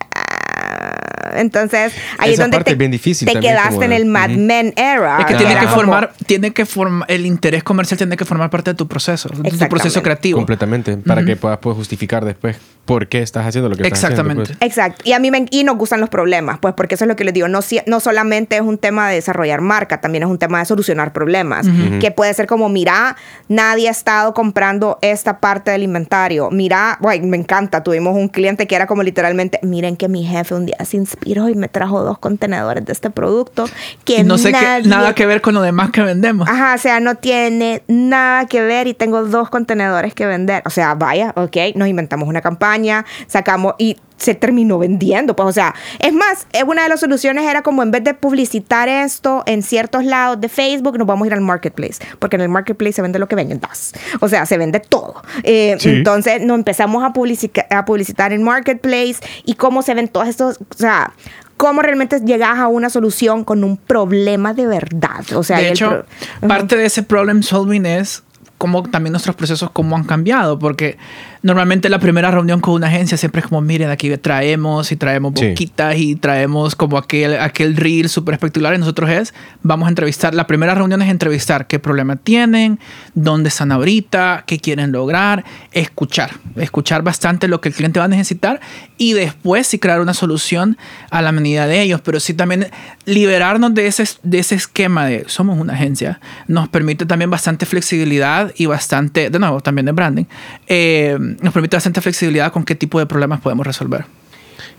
Entonces ahí es Esa donde parte te, es bien difícil te quedaste como en el Mad Ujú. Men era. Es que tiene que como- formar, tiene que formar, el interés comercial tiene que formar parte de tu proceso, de tu proceso Exactamente. creativo. Completamente. Para que puedas pues, justificar después por qué estás haciendo lo que estás Exactamente. haciendo. pues. Exacto. Y a mí me, y nos gustan los problemas, pues porque eso es lo que les digo. No, si- no solamente es un tema de desarrollar marca, también es un tema de solucionar problemas. Que puede ser como, mira, nadie ha estado comprando esta parte del inventario. Mira, guay, me encanta. Tuvimos un cliente que era como literalmente, miren que mi jefe un día se inspiró y me trajo dos contenedores de este producto que no sé qué, nadie- nada que ver con lo demás que vendemos. Ajá, o sea, no tiene nada que ver y tengo dos contenedores que vender. O sea, vaya, ok, nos inventamos una campaña, sacamos y se terminó vendiendo. Pues, o sea, es más, eh, una de las soluciones era como en vez de publicitar esto en ciertos lados de Facebook, nos vamos a ir al marketplace, porque en el marketplace se vende lo que vendas. O sea, se vende todo. Eh, Sí. Entonces, nos empezamos a, publici- a publicitar en marketplace y cómo se ven todos estos, o sea, cómo realmente llegas a una solución con un problema de verdad. O sea, de hecho, pro- parte de ese problem solving es cómo también nuestros procesos cómo han cambiado, porque normalmente la primera reunión con una agencia siempre es como, miren, aquí traemos y traemos Sí. boquitas y traemos como aquel, aquel reel súper espectacular y nosotros es, vamos a entrevistar, la primera reunión es entrevistar qué problema tienen, dónde están ahorita, qué quieren lograr, escuchar, escuchar bastante lo que el cliente va a necesitar y después sí crear una solución a la medida de ellos, pero sí también liberarnos de ese, de ese esquema de somos una agencia, nos permite también bastante flexibilidad y bastante, de nuevo, también de branding, eh, nos permite bastante flexibilidad con qué tipo de problemas podemos resolver.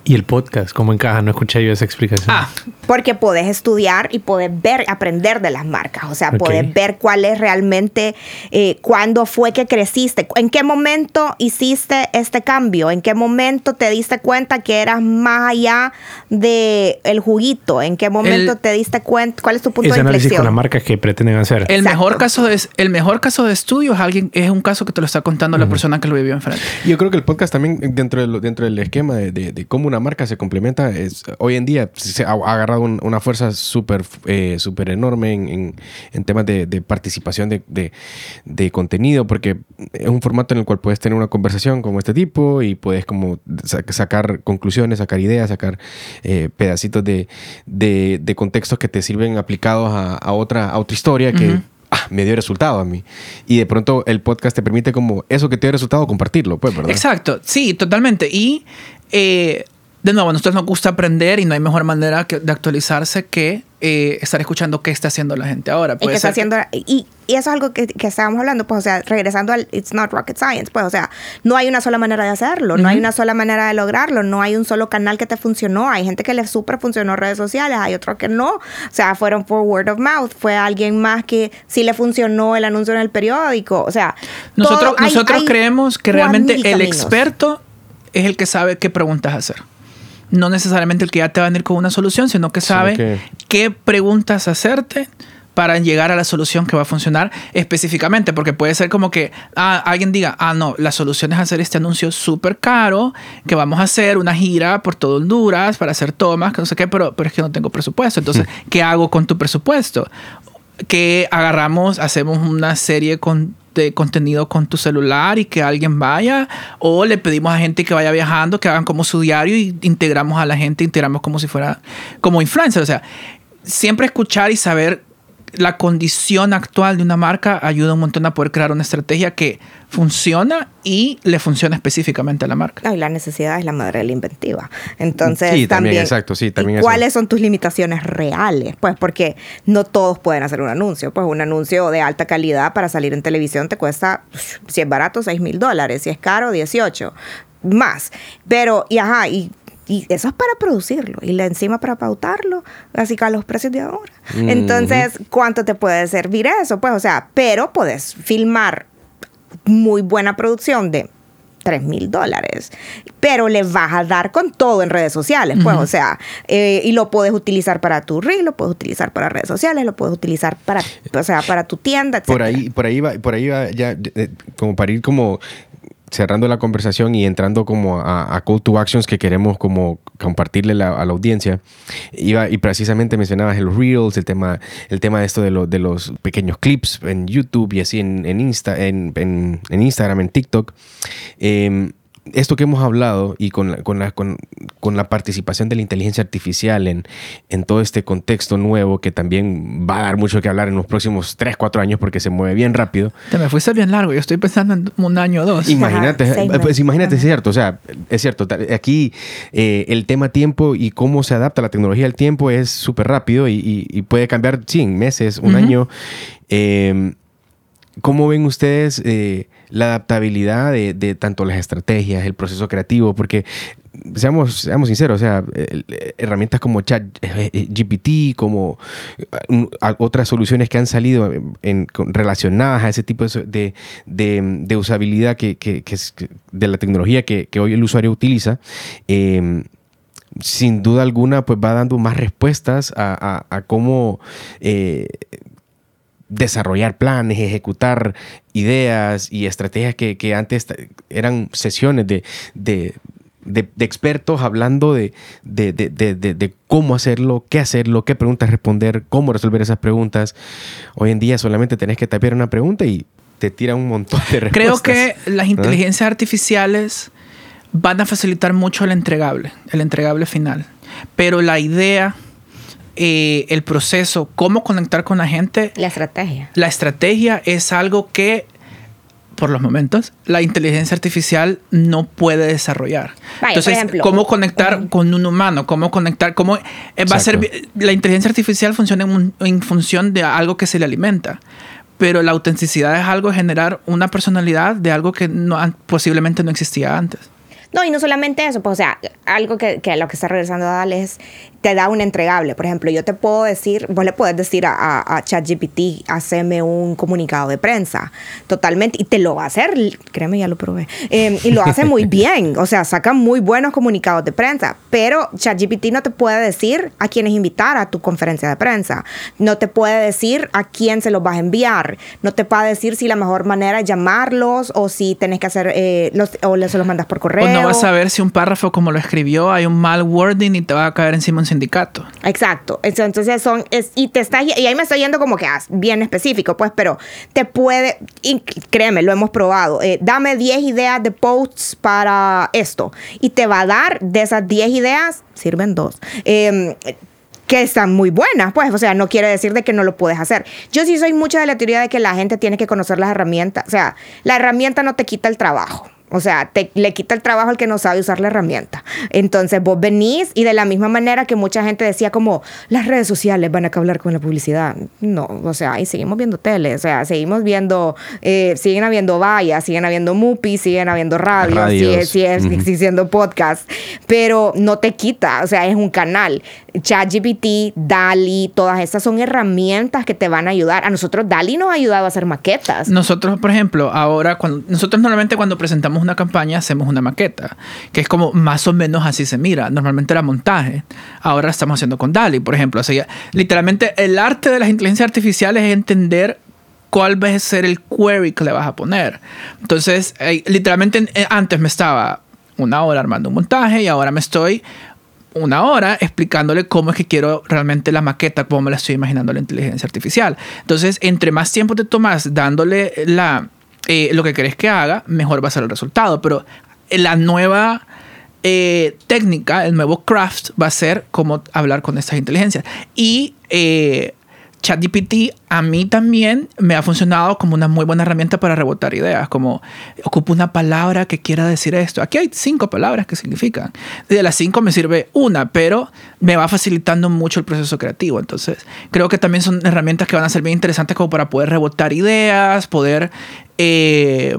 ¿Y el podcast? ¿Cómo encaja? No escuché yo esa explicación. Ah, Porque podés estudiar y podés ver, aprender de las marcas. O sea, Ok. podés ver cuál es realmente, eh, cuándo fue que creciste, en qué momento hiciste este cambio, en qué momento te diste cuenta que eras más allá de el juguito, en qué momento El- te diste cuenta, cuál es tu punto Ese de análisis con las inflexión. marcas que pretenden hacer. el Exacto. mejor, caso de, el mejor caso de estudio es, alguien, es un caso que te lo está contando la persona que lo vivió enfrente. Yo creo que el podcast también dentro, de lo- dentro del esquema de, de- de cómo una marca se complementa, es, hoy en día se ha, ha agarrado un- una fuerza súper eh, súper enorme en, en- en temas de, de participación de, de- de contenido, porque es un formato en el cual puedes tener una conversación como este tipo y puedes como sa- sacar conclusiones, sacar ideas, sacar eh, pedacitos de, de- contextos que te sirven aplicados a, a otra, a otra historia que ah, me dio resultado a mí. Y de pronto el podcast te permite como eso que te dio resultado compartirlo, pues, ¿verdad? Exacto, sí, totalmente. Y eh, de nuevo, a nosotros nos gusta aprender y no hay mejor manera que- de actualizarse que eh, estar escuchando qué está haciendo la gente ahora. y Puede que está que- haciendo y, y eso es algo que, que estábamos hablando pues o sea regresando al it's not rocket science pues o sea no hay una sola manera de hacerlo no hay una sola manera de lograrlo no hay un solo canal que te funcionó hay gente que le súper funcionó redes sociales hay otros que no o sea fueron por word of mouth fue alguien más que sí le funcionó el anuncio en el periódico o sea Nosotros, todo- nosotros hay creemos que realmente el experto es el que sabe qué preguntas hacer. No necesariamente el que ya te va a venir con una solución, sino que sabe qué preguntas hacerte para llegar a la solución que va a funcionar específicamente, porque puede ser como que ah, alguien diga, ah, no, la solución es hacer este anuncio súper caro, que vamos a hacer una gira por todo Honduras para hacer tomas, que no sé qué, pero, pero es que no tengo presupuesto. Entonces, ¿qué hago con tu presupuesto? Que agarramos, hacemos una serie de contenido con tu celular y que alguien vaya, o le pedimos a gente que vaya viajando, que hagan como su diario y integramos a la gente, integramos como si fuera como influencer. O sea, siempre escuchar y saber la condición actual de una marca ayuda un montón a poder crear una estrategia que funciona y le funciona específicamente a la marca. No, y la necesidad es la madre de la inventiva. Entonces, Sí, también, también. exacto, sí, ¿y también eso. ¿Cuáles son tus limitaciones reales? Pues porque no todos pueden hacer un anuncio. Pues un anuncio de alta calidad para salir en televisión te cuesta, si es barato, 6 mil dólares. Si es caro, 18. Más. Pero, y ajá, y. y eso es para producirlo y la encima para pautarlo, así que a los precios de ahora. Mm, Entonces, ¿cuánto te puede servir eso? Pues, o sea, pero puedes filmar muy buena producción de 3 mil dólares, pero le vas a dar con todo en redes sociales, pues, o sea, eh, y lo puedes utilizar para tu reel, lo puedes utilizar para redes sociales, lo puedes utilizar para, o sea, para tu tienda, etc. por ahí, por ahí va, por ahí va ya, eh, como para ir como cerrando la conversación y entrando como a, a call to actions que queremos como compartirle la- a la audiencia. Iba, y precisamente mencionabas el Reels, el tema, el tema de esto de, lo- de los pequeños clips en YouTube y así en, en, Insta, en, en- en Instagram, en TikTok. Eh, esto que hemos hablado y con la, con la, con, con la participación de la inteligencia artificial en, en todo este contexto nuevo que también va a dar mucho que hablar en los próximos 3, 4 años porque se mueve bien rápido. Te me fuiste bien largo, yo estoy pensando en un año o dos. Imagínate, Ajá, eh, pues imagínate, es cierto, o sea, es cierto, aquí eh, el tema tiempo y cómo se adapta la tecnología al tiempo es súper rápido y, y- y puede cambiar, sí, en meses, un año. Eh, ¿Cómo ven ustedes eh, la adaptabilidad de, tanto las estrategias, el proceso creativo? Porque, seamos, seamos sinceros, o sea, herramientas como Chat eh, GPT, como eh, otras soluciones que han salido relacionadas a ese tipo de, de- usabilidad que, que- es de la tecnología que, que hoy el usuario utiliza, eh, sin duda alguna, pues va dando más respuestas a cómo eh, desarrollar planes, ejecutar ideas y estrategias que, que antes eran sesiones de, de- de- de expertos hablando de, de- de- de- de- de cómo hacerlo, qué hacerlo, qué preguntas responder, cómo resolver esas preguntas. Hoy en día solamente tenés que tapear una pregunta y te tira un montón de respuestas. Creo que las inteligencias artificiales van a facilitar mucho el entregable, el entregable final. Pero la idea, eh, el proceso, cómo conectar con la gente, La estrategia. la estrategia es algo que, por los momentos, la inteligencia artificial no puede desarrollar. Vaya, Entonces, ejemplo, cómo conectar con un humano, cómo conectar, cómo eh, va a ser la inteligencia artificial funciona en, un- en función de algo que se le alimenta. Pero la autenticidad es algo de generar una personalidad de algo que no, posiblemente no existía antes. No, y no solamente eso, pues, o sea, algo que, que a lo que está regresando Dal es, te da un entregable. Por ejemplo, yo te puedo decir, vos le puedes decir a, a, a ChatGPT, haceme un comunicado de prensa, totalmente, y te lo va a hacer, créeme, ya lo probé, Eh, y lo hace muy (laughs) bien, o sea, saca muy buenos comunicados de prensa, pero ChatGPT no te puede decir a quiénes invitar a tu conferencia de prensa, no te puede decir a quién se los vas a enviar, no te puede decir si la mejor manera es llamarlos o si tenés que hacer, eh, los, o se los mandas por correo. O no vas a ver si un párrafo como lo escribió hay un mal wording y te va a caer encima un Exacto. Entonces son, es- y te está, y ahí me estoy yendo como que ah, bien específico, pues, pero te puede, y créeme, lo hemos probado. eh, dame 10 ideas de posts para esto. Y te va a dar de esas 10 ideas, sirven dos. em, que están muy buenas, pues, o sea, no quiere decir de que no lo puedes hacer. Yo sí soy mucha de la teoría de que la gente tiene que conocer las herramientas, o sea, la herramienta no te quita el trabajo, O sea, te, le quita el trabajo al que no sabe usar la herramienta. Entonces vos venís y de la misma manera que mucha gente decía como las redes sociales van a hablar con la publicidad. No, o sea, y seguimos viendo tele, o sea, seguimos viendo, eh, siguen habiendo vallas, siguen habiendo MUPI, siguen habiendo radio, Radios. sigue, sigue existiendo podcast, pero no te quita, o sea, es un canal. ChatGPT, DALI, todas estas son herramientas que te van a ayudar. A nosotros DALI nos ha ayudado a hacer maquetas. Nosotros, por ejemplo, ahora, cuando, nosotros normalmente cuando presentamos una campaña hacemos una maqueta, que es como más o menos así se mira. Normalmente era montaje. Ahora estamos haciendo con DALI, por ejemplo. O sea, literalmente el arte de las inteligencias artificiales es entender cuál va a ser el query que le vas a poner. Entonces, eh, literalmente eh, antes me estaba una hora armando un montaje y ahora me estoy una hora explicándole cómo es que quiero realmente la maqueta, cómo me la estoy imaginando la inteligencia artificial. Entonces, entre más tiempo te tomas dándole la, eh, lo que querés que haga, mejor va a ser el resultado. Pero la nueva eh, técnica, el nuevo craft, va a ser cómo hablar con estas inteligencias. Y eh, ChatGPT a mí también me ha funcionado como una muy buena herramienta para rebotar ideas, como ocupo una palabra que quiera decir esto. Aquí hay cinco palabras que significan. De las cinco me sirve una, pero me va facilitando mucho el proceso creativo. Entonces, creo que también son herramientas que van a ser bien interesantes como para poder rebotar ideas, poder... Eh,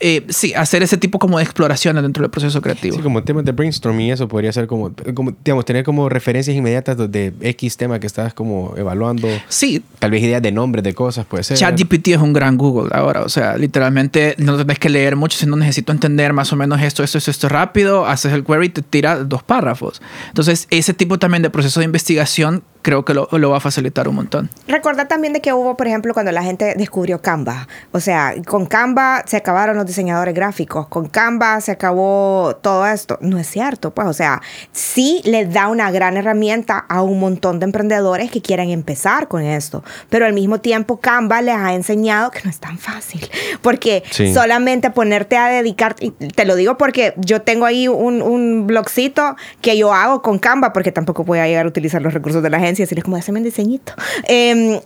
eh, sí, hacer ese tipo como de exploraciones dentro del proceso creativo. Sí, como temas de brainstorming y eso podría ser como, como, digamos, tener como referencias inmediatas de, de X tema que estás como evaluando. Sí, Tal vez ideas de nombres de cosas, puede ser. ChatGPT es un gran Google ahora. O sea, literalmente no tenés que leer mucho, sino necesito entender más o menos esto, esto, esto, esto rápido. Haces el query y te tira dos párrafos. Entonces, ese tipo también de proceso de investigación creo que lo, lo va a facilitar un montón. Recuerda también de que hubo, por ejemplo, cuando la gente descubrió Canva. O sea, con Canva se acabaron los diseñadores gráficos. Con Canva se acabó todo esto. No es cierto, pues. O sea, sí les da una gran herramienta a un montón de emprendedores que quieren empezar con esto. Pero al mismo tiempo, Canva les ha enseñado que no es tan fácil. Porque Sí. solamente ponerte a dedicar, y te lo digo porque yo tengo ahí un, un blogcito que yo hago con Canva, porque tampoco voy a llegar a utilizar los recursos de la agencia, así es como, haceme un diseñito. Em,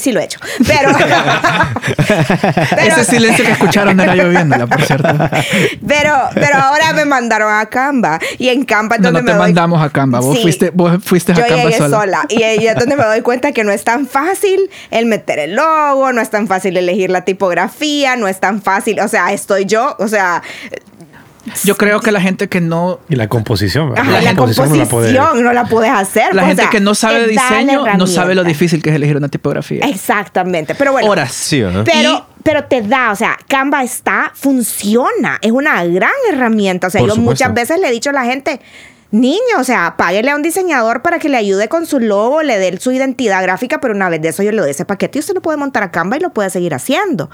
sí lo he hecho, pero... (laughs) pero- Ese silencio que escucharon era yo viéndola, por cierto. pero, pero ahora me mandaron a Canva y en Canva es No, donde no me te doy- mandamos a Canva. Vos Sí. fuiste, vos fuiste a yo Canva llegué sola. sola. y ahí es donde me doy cuenta que no es tan fácil el meter el logo, no es tan fácil elegir la tipografía, no es tan fácil, o sea, estoy yo, o sea, Yo creo que la gente que no Y la composición. ¿verdad? ajá, la, composición, no la puede- no la puedes hacer. la pues, o gente sea, que no sabe de diseño no sabe lo difícil que es elegir una tipografía. Exactamente, pero bueno. Horas. Sí, ¿verdad? Pero, Y- pero te da, o sea, Canva está, funciona, es una gran herramienta. O sea, Por yo supuesto. muchas veces le he dicho a la gente, niño, o sea, páguele a un diseñador para que le ayude con su logo, le dé su identidad gráfica, pero una vez de eso yo le doy ese paquete y usted lo puede montar a Canva y lo puede seguir haciendo.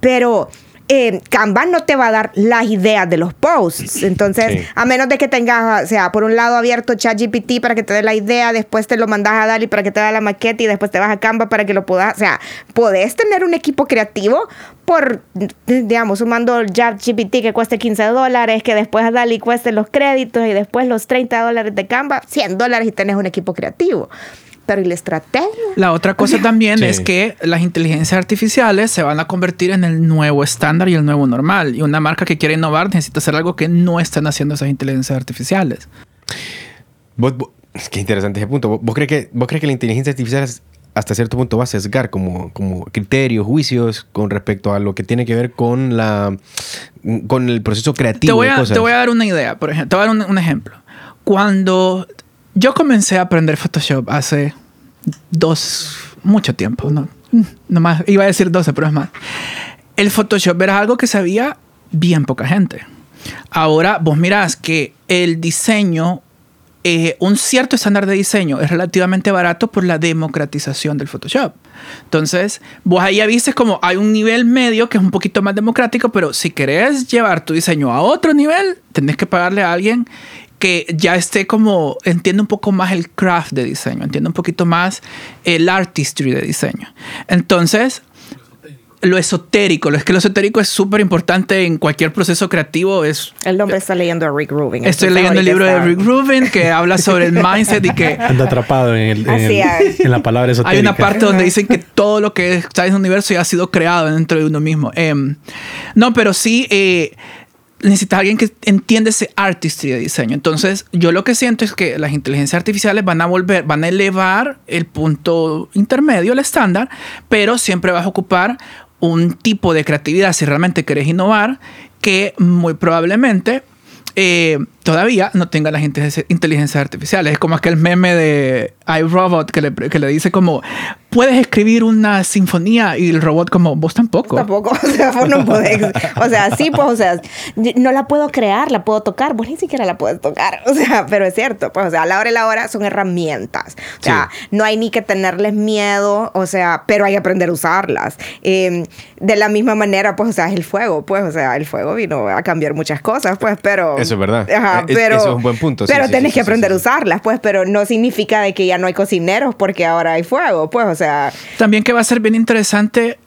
Pero eh, Canva no te va a dar las ideas de los posts. Entonces, Sí. a menos de que tengas, o sea, por un lado abierto ChatGPT para que te dé la idea, después te lo mandas a Dali para que te dé la maqueta y después te vas a Canva para que lo puedas, o sea, podés tener un equipo creativo por, digamos, sumando el ChatGPT que cueste 15 dólares, que después a Dali cueste los créditos y después los 30 dólares de Canva, 100 dólares y tenés un equipo creativo. Pero ¿y la estrategia? La otra cosa (laughs) también Sí. es que las inteligencias artificiales se van a convertir en el nuevo estándar y el nuevo normal. Y una marca que quiere innovar necesita hacer algo que no están haciendo esas inteligencias artificiales. Vos- vos- es que interesante ese punto. ¿Vos, vos crees que, ¿Vos crees que la inteligencia artificial es- hasta cierto punto va a sesgar como, como criterios, juicios con respecto a lo que tiene que ver con la con el proceso creativo Te voy, de a, cosas? te voy a dar una idea, por ejemplo. Te voy a dar un, un ejemplo. Cuando yo comencé a aprender Photoshop hace dos, mucho tiempo, no, no más, iba a decir 12, pero es más. El Photoshop era algo que sabía bien poca gente. Ahora vos mirás que el diseño, eh, un cierto estándar de diseño es relativamente barato por la democratización del Photoshop. Entonces, vos ahí ya viste como hay un nivel medio que es un poquito más democrático, pero si querés llevar tu diseño a otro nivel, tenés que pagarle a alguien que ya esté como, entiende un poco más el craft de diseño, entiende un poquito más el artistry de diseño. Entonces, lo esotérico, lo es que lo esotérico es súper importante en cualquier proceso creativo, es El hombre está leyendo a Rick Rubin. Estoy leyendo el libro de Rick Rubin que (laughs) habla sobre el mindset y que Anda atrapado en, el, en la palabra esotérica. hay una parte donde dicen que todo lo que está en el universo ya ha sido creado dentro de uno mismo. Em, no, pero sí, eh, necesitas alguien que entiende ese artistry de diseño. Entonces, yo lo que siento es que las inteligencias artificiales van a volver, van a elevar el punto intermedio, el estándar, pero siempre vas a ocupar un tipo de creatividad si realmente querés innovar que muy probablemente eh, todavía no tenga las inteligencias artificiales. Es como aquel meme de iRobot que le, que le dice como, puedes escribir una sinfonía y el robot como, vos tampoco. Tampoco, (laughs) o sea, vos no podés. O sea, sí, pues, o sea, no la puedo crear, la puedo tocar, vos ni siquiera la puedes tocar. (laughs) O sea, pero es cierto, pues, o sea, a la hora y la hora son herramientas. O sea, no hay ni que tenerles miedo, o sea, pero hay que aprender a usarlas. Em, de la misma manera, pues, o sea, es el fuego, pues, o sea, el fuego vino a cambiar muchas cosas, pues, pero... Eso es verdad. Ajá, pero, eso es un buen punto. pero tenés que aprender a usarlas, pues, pero no significa de que ya no hay cocineros porque ahora hay fuego, pues, o sea... También que va a ser bien interesante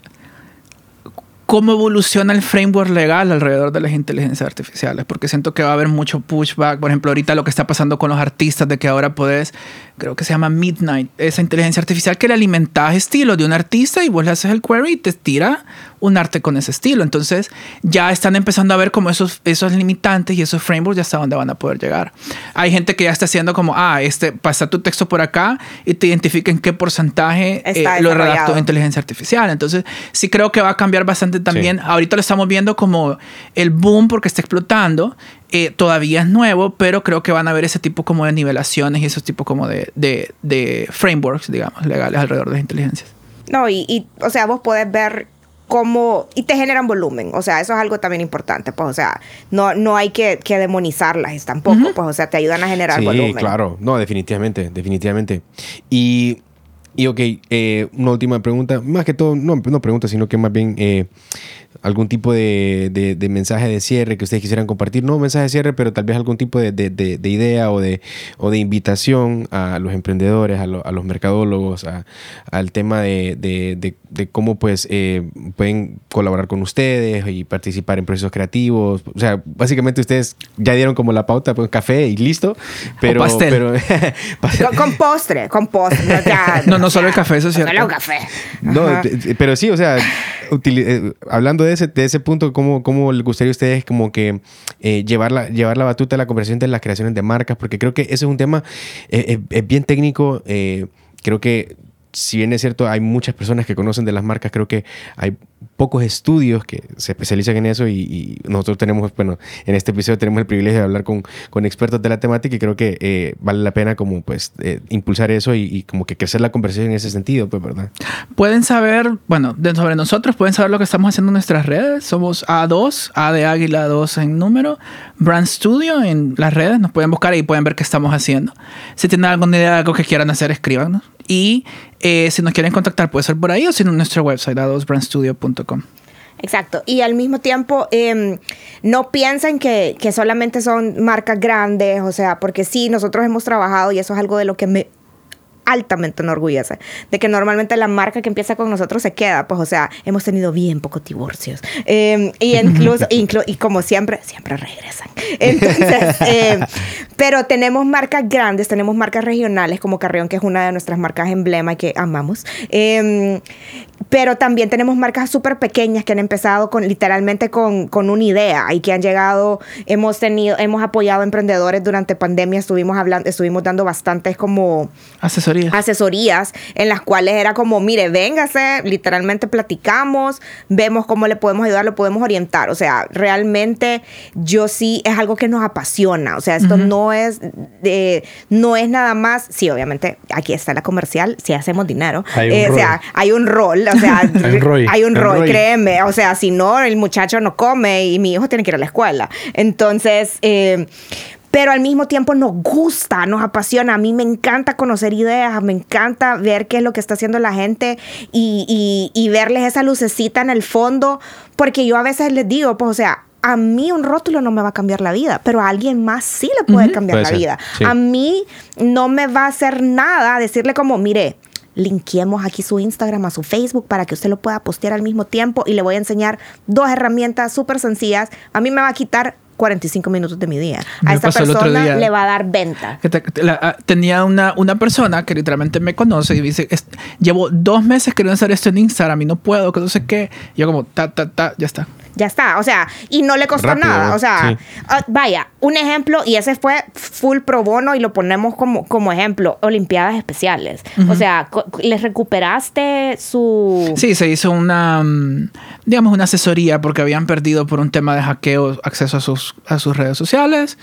cómo evoluciona el framework legal alrededor de las inteligencias artificiales, porque siento que va a haber mucho pushback. Por ejemplo, ahorita lo que está pasando con los artistas, de que ahora puedes, creo que se llama Midnight, esa inteligencia artificial que le alimentas estilo de un artista y vos le haces el query y te tira un arte con ese estilo. Entonces ya están empezando a ver como esos, esos limitantes y esos frameworks ya hasta dónde van a poder llegar. Hay gente que ya está haciendo como, ah, este, pasa tu texto por acá y te identifica en qué porcentaje eh, lo redactó inteligencia artificial. Entonces sí creo que va a cambiar bastante también. Ahorita lo estamos viendo como el boom porque está explotando. Eh, todavía es nuevo, pero creo que van a haber ese tipo como de nivelaciones y esos tipos como de, de, de frameworks, digamos, legales alrededor de las inteligencias. No, y, y, o sea, vos podés ver como, y te generan volumen, o sea, eso es algo también importante, pues, o sea, no, no hay que, que demonizarlas tampoco, pues, o sea, te ayudan a generar sí, volumen. claro, no, definitivamente, definitivamente. Y, y ok, eh, una última pregunta, más que todo, no, no pregunta, sino que más bien... Eh, algún tipo de, de, mensaje de cierre que ustedes quisieran compartir. No mensaje de cierre, pero tal vez algún tipo de, de idea o de, o de invitación a los emprendedores, a, a los mercadólogos, a, al tema de, cómo pues eh, pueden colaborar con ustedes y participar en procesos creativos. O sea, básicamente ustedes ya dieron como la pauta, pues café y listo. Pero, pastel. (laughs) con, postre, con postre. no, no solo el café, eso es cierto. Solo café. No, pero sí, o sea, eh, hablando de ese, de ese punto, ¿cómo, ¿cómo le gustaría a ustedes como que eh, llevar, la, llevar la batuta a la conversación de las creaciones de marcas? Porque creo que ese es un tema, eh, es bien técnico. creo que si bien es cierto, hay muchas personas que conocen de las marcas, creo que hay pocos estudios que se especializan en eso y, nosotros tenemos, bueno, en este episodio tenemos el privilegio de hablar con, con expertos de la temática y creo que eh, vale la pena como pues eh, impulsar eso y, como que crecer la conversación en ese sentido, pues, ¿verdad? Pueden saber, bueno, sobre nosotros, pueden saber lo que estamos haciendo en nuestras redes. Somos A2, A de Águila 2 en número, Brand Studio en las redes, nos pueden buscar y pueden ver qué estamos haciendo. Si tienen alguna idea de algo que quieran hacer, escríbanos. Y eh, si nos quieren contactar, puede ser por ahí o si no en nuestro website, a2brandstudio.com. Exacto. Y al mismo tiempo, em, no piensen que, que, solamente son marcas grandes, o sea, porque sí, nosotros hemos trabajado y eso es algo de lo que me altamente enorgullece de que normalmente la marca que empieza con nosotros se queda, pues o sea, hemos tenido bien pocos divorcios em, y (laughs) incluso, y como siempre, siempre regresan. Entonces, (laughs) em, pero tenemos marcas grandes, tenemos marcas regionales como Carrión, que es una de nuestras marcas emblema y que amamos. Em, pero también tenemos marcas súper pequeñas que han empezado con literalmente con, con, una idea y que han llegado, hemos tenido, hemos apoyado emprendedores durante pandemia, estuvimos hablando, estuvimos dando bastantes como asesorías. Asesorías en las cuales era como, mire, véngase, literalmente platicamos, vemos cómo le podemos ayudar, lo podemos orientar. O sea, realmente yo sí es algo que nos apasiona. O sea, esto no es de, no es nada más, sí, obviamente, aquí está la comercial, si hacemos dinero. Eh, o sea, hay un rol o sea, (laughs) hay un rol, créeme. O sea, si no, el muchacho no come y mi hijo tiene que ir a la escuela. Entonces, eh, pero al mismo tiempo nos gusta, nos apasiona. A mí me encanta conocer ideas, me encanta ver qué es lo que está haciendo la gente y, y, verles esa lucecita en el fondo, porque yo a veces les digo, pues, o sea, a mí un rótulo no me va a cambiar la vida, pero a alguien más sí le puede cambiar la vida. A mí no me va a hacer nada decirle como, mire, linkeemos aquí su Instagram a su Facebook para que usted lo pueda postear al mismo tiempo y le voy a enseñar dos herramientas súper sencillas. A mí me va a quitar 45 minutos de mi día. Me A esta persona le va a dar venta. Que te- que la- ah, tenía una, una persona que literalmente me conoce y dice, "Es- llevo dos meses queriendo hacer esto en Instagram y no puedo, que no sé qué. Y yo como, ta, ta, ta, ya está. Ya está, o sea, y no le costó Rápido, nada. O sea, Sí. ah, vaya, un ejemplo, y ese fue full pro bono y lo ponemos como, como ejemplo, Olimpiadas Especiales. O sea, ¿les recuperaste su... Sí, se hizo una, mm, digamos, una asesoría porque habían perdido por un tema de hackeo acceso a sus, a sus redes sociales.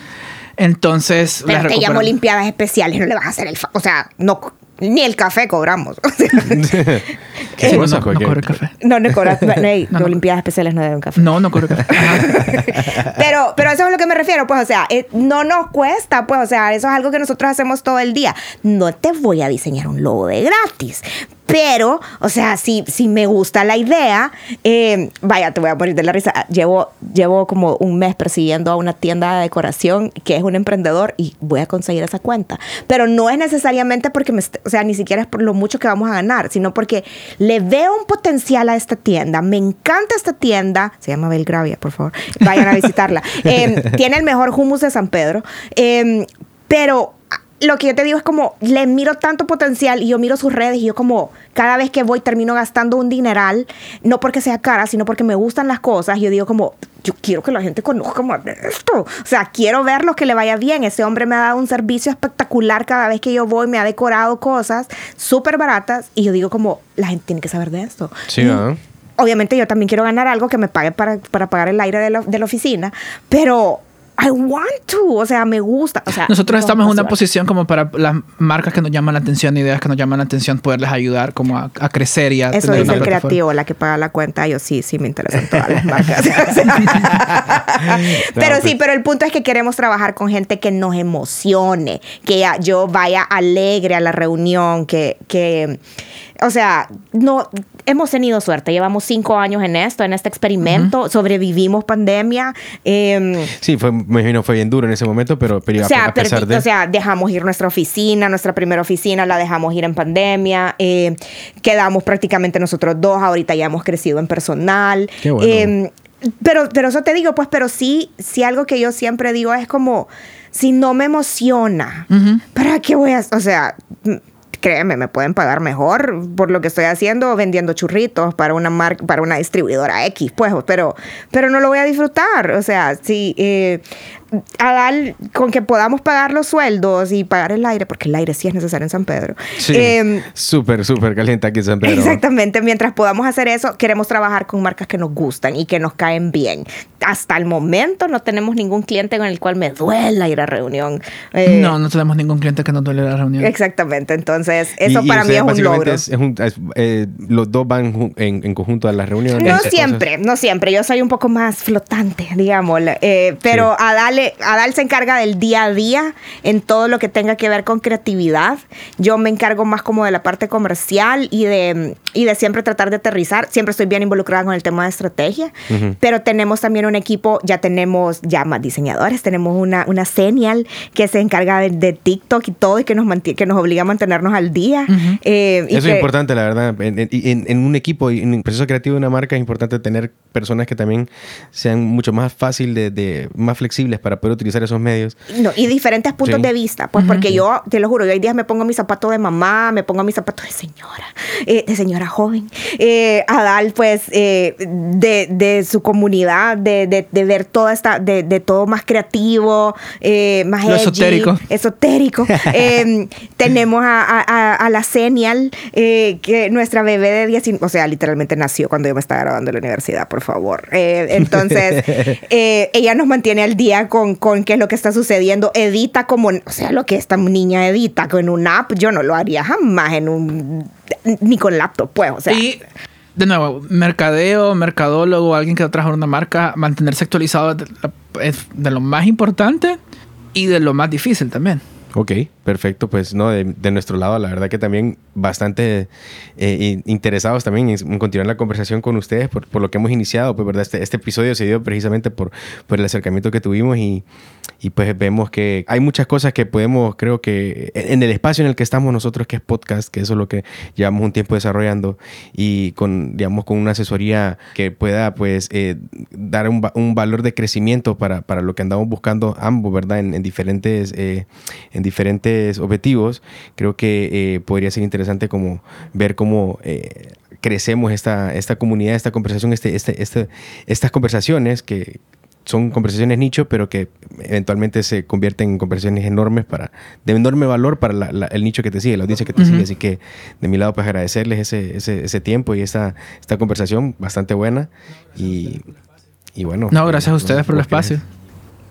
Entonces, Pero te llamo. Olimpiadas Especiales, no le vas a hacer el... O sea, no, ni el café cobramos. (laughs) O sea, ¿Qué cosa, no, no cualquier- cobre café. no, no cobras. No, hey, No, no. (laughs) Olimpiadas Especiales no deben café. No, no cobre café. (laughs) Pero, pero eso es a lo que me refiero, pues, o sea, eh, no nos cuesta, pues, o sea, eso es algo que nosotros hacemos todo el día. No te voy a diseñar un logo de gratis. Pero, o sea, si, si me gusta la idea, eh, vaya, te voy a morir de la risa. Llevo, llevo como un mes persiguiendo a una tienda de decoración que es un emprendedor y voy a conseguir esa cuenta. Pero no es necesariamente porque, me, o sea, ni siquiera es por lo mucho que vamos a ganar, sino porque le veo un potencial a esta tienda. Me encanta esta tienda. Se llama Belgravia, por favor. Vayan a visitarla. (laughs) Eh, tiene el mejor hummus de San Pedro. Eh, pero lo que yo te digo es como, le miro tanto potencial y yo miro sus redes y yo como, cada vez que voy termino gastando un dineral, no porque sea cara, sino porque me gustan las cosas. Yo digo como, yo quiero que la gente conozca más de esto. O sea, quiero verlo que le vaya bien. Ese hombre me ha dado un servicio espectacular cada vez que yo voy, me ha decorado cosas súper baratas y yo digo como, la gente tiene que saber de esto. Sí, Y obviamente yo también quiero ganar algo que me pague para, para pagar el aire de la, de la oficina, pero I want to, o sea, me gusta. O sea, Nosotros no, estamos en una posición como para las marcas que nos llaman la atención, ideas que nos llaman la atención, poderles ayudar como a, a crecer y a Eso tener dice el plataforma. creativo, la que paga la cuenta. Yo sí, sí me interesan todas las marcas. (laughs) (laughs) Pero sí, pues. pero el punto es que queremos trabajar con gente que nos emocione, que yo vaya alegre a la reunión, que, que o sea, no hemos tenido suerte. Llevamos cinco años en esto, en este experimento. Sobrevivimos pandemia. eh, Sí, fue, me imagino fue bien duro en ese momento, pero, pero o a- sea, a pesar de... o sea, dejamos ir nuestra oficina, nuestra primera oficina la dejamos ir en pandemia, eh, quedamos prácticamente nosotros dos, ahorita ya hemos crecido en personal. Qué bueno. Eh, pero, pero eso te digo, pues, pero sí, sí algo que yo siempre digo es como, si no me emociona. ¿para qué voy a, o sea, créeme, me pueden pagar mejor por lo que estoy haciendo vendiendo churritos para una marca, para una distribuidora X, pues, pero, pero no lo voy a disfrutar. O sea, sí, eh, a dar con que podamos pagar los sueldos y pagar el aire, porque el aire sí es necesario en San Pedro. Sí, Em, súper, súper caliente aquí en San Pedro. Exactamente, mientras podamos hacer eso, queremos trabajar con marcas que nos gustan y que nos caen bien. Hasta el momento no tenemos ningún cliente con el cual me duela ir a reunión. Eh, No, no tenemos ningún cliente que nos duele la reunión. Exactamente, entonces eso Y- y para mí es un logro. es- es un- es- eh, los dos van en, en conjunto a las reuniones. No siempre, no siempre. Yo soy un poco más flotante, digamos. eh, pero Sí. Adal, Adal se encarga del día a día en todo lo que tenga que ver con creatividad. Yo me encargo más como de la parte comercial y de, y de siempre tratar de aterrizar. Siempre estoy bien involucrada con el tema de estrategia. Pero tenemos también un equipo, ya tenemos ya más diseñadores. Tenemos una, una Senial que se encarga de, de TikTok y todo y que nos, manti- que nos obliga a mantenernos al día. Eh, y Eso que- es importante, la verdad. En, en- en- en un equipo y en un proceso creativo de una marca es importante tener personas que también sean mucho más fácil de, de- más flexibles para poder utilizar esos medios. No, y diferentes puntos Sí. de vista, pues porque yo, te lo juro, yo hay días me pongo mi zapato de mamá, me pongo mi zapato de señora, eh, de señora joven. Eh, Adal, pues, eh, de, de su comunidad, de, de, de ver toda esta, de, de todo más creativo, eh, más edgy, esotérico. esotérico. (laughs) Eh, tenemos a, a- a- la Senial, eh, que nuestra bebé de 19, o sea, literalmente nació cuando yo me estaba graduando de la universidad, por favor. Eh, entonces, (laughs) eh, ella nos mantiene al día con, con qué es lo que está sucediendo. Edita como, o sea, lo que esta niña edita con un app, yo no lo haría jamás en un, ni con laptop, pues, o sea. Y de nuevo, mercadeo, mercadólogo, alguien que va a trabajar una marca, mantenerse actualizado es de lo más importante y de lo más difícil también. Ok, perfecto. Pues no, de, de nuestro lado, la verdad que también bastante eh, interesados también en, continuar la conversación con ustedes por, por, lo que hemos iniciado. Pues, ¿verdad? Este, este episodio se dio precisamente por, por el acercamiento que tuvimos y, y, pues vemos que hay muchas cosas que podemos, creo que en el espacio en el que estamos nosotros, que es podcast, que eso es lo que llevamos un tiempo desarrollando y con, digamos, con una asesoría que pueda, pues, eh, dar un, un, valor de crecimiento para, para, lo que andamos buscando ambos, ¿verdad? En, en diferentes... Eh, en diferentes objetivos, creo que eh, podría ser interesante como ver cómo eh, crecemos esta, esta comunidad, esta conversación, este, este, este, estas conversaciones que son conversaciones nicho, pero que eventualmente se convierten en conversaciones enormes para, de enorme valor para la, la, el nicho que te sigue, la audiencia que te uh -huh. sigue. Así que de mi lado, pues agradecerles ese, ese, ese tiempo y esta, esta conversación bastante buena. Y, y bueno. No, gracias a ustedes por el espacio.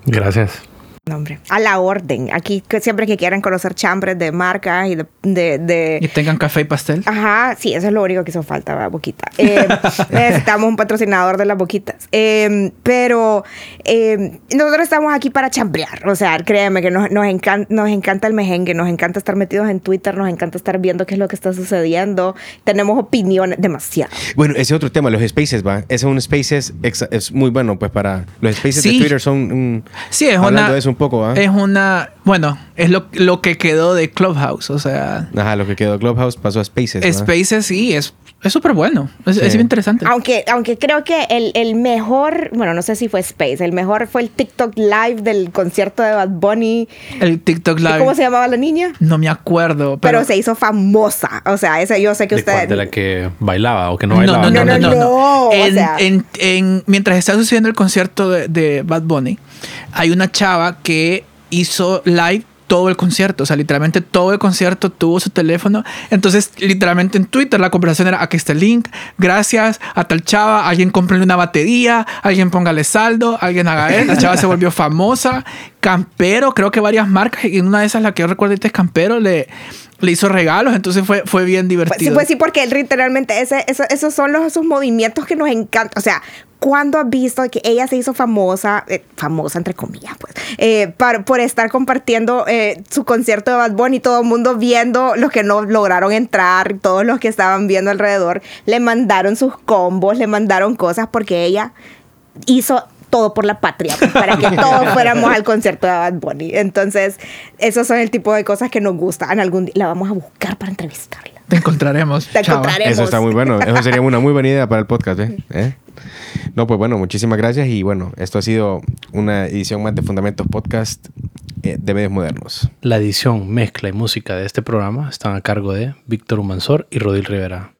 Gracias. Nombre. A la orden. Aquí que siempre que quieran conocer chambres de marcas y de, de, de, Y tengan café y pastel. Ajá, sí, eso es lo único que hizo falta, ¿verdad? Boquita. (laughs) Eh, necesitamos un patrocinador de las boquitas. Eh, pero eh, nosotros estamos aquí para chambrear. O sea, créeme que nos, nos, encanta, nos encanta el mejengue, nos encanta estar metidos en Twitter, nos encanta estar viendo qué es lo que está sucediendo. Tenemos opiniones demasiado. Bueno, ese es otro tema, los spaces, ¿va? Ese es un spaces es muy bueno, pues para los spaces sí. de Twitter son un, Sí, es hablando una, de eso un poco, ¿ah? Es una. Bueno, es lo, lo, que quedó de Clubhouse, o sea. Ajá, lo que quedó de Clubhouse pasó a Spaces. ¿no? Spaces, sí, es es súper bueno. Es, sí. es, interesante. Aunque, aunque creo que el, el, mejor, bueno, no sé si fue Space, el mejor fue el TikTok Live del concierto de Bad Bunny. El TikTok Live. ¿Cómo se llamaba la niña? No me acuerdo. Pero, pero se hizo famosa. O sea, ese, yo sé que ¿De usted. Cuál, ¿De la que bailaba o que no bailaba? No, no, no. no, no, no. En, o sea... en, en, mientras está sucediendo el concierto de, de Bad Bunny, hay una chava que hizo live todo el concierto. O sea, literalmente todo el concierto tuvo su teléfono. Entonces, literalmente en Twitter la conversación era, aquí está el link, gracias a tal chava, alguien cómprale una batería, alguien póngale saldo, alguien haga eso. La chava se volvió famosa. Campero, creo que varias marcas, y una de esas, la que yo recuerdo es Campero, le, le hizo regalos, entonces fue, fue bien divertido. Sí, pues sí, porque literalmente ese, ese, esos son los, esos movimientos que nos encantan. O sea, ¿cuándo has visto que ella se hizo famosa, eh, famosa entre comillas, pues, eh, por, por, estar compartiendo eh, su concierto de Bad Bunny y todo el mundo viendo los que no lograron entrar, todos los que estaban viendo alrededor, le mandaron sus combos, le mandaron cosas porque ella hizo todo por la patria, pues, para que (laughs) todos fuéramos al concierto de Bad Bunny. Entonces, esos son el tipo de cosas que nos gustan. Algún día la vamos a buscar para entrevistarla. Te encontraremos. Te encontraremos. Eso está muy bueno. Eso sería una muy buena idea para el podcast. ¿eh? ¿Eh? No, pues bueno, muchísimas gracias. Y bueno, esto ha sido una edición más de Fundamentos Podcast eh, de Medios Modernos. La edición, mezcla y música de este programa están a cargo de Víctor Humansor y Rodil Rivera.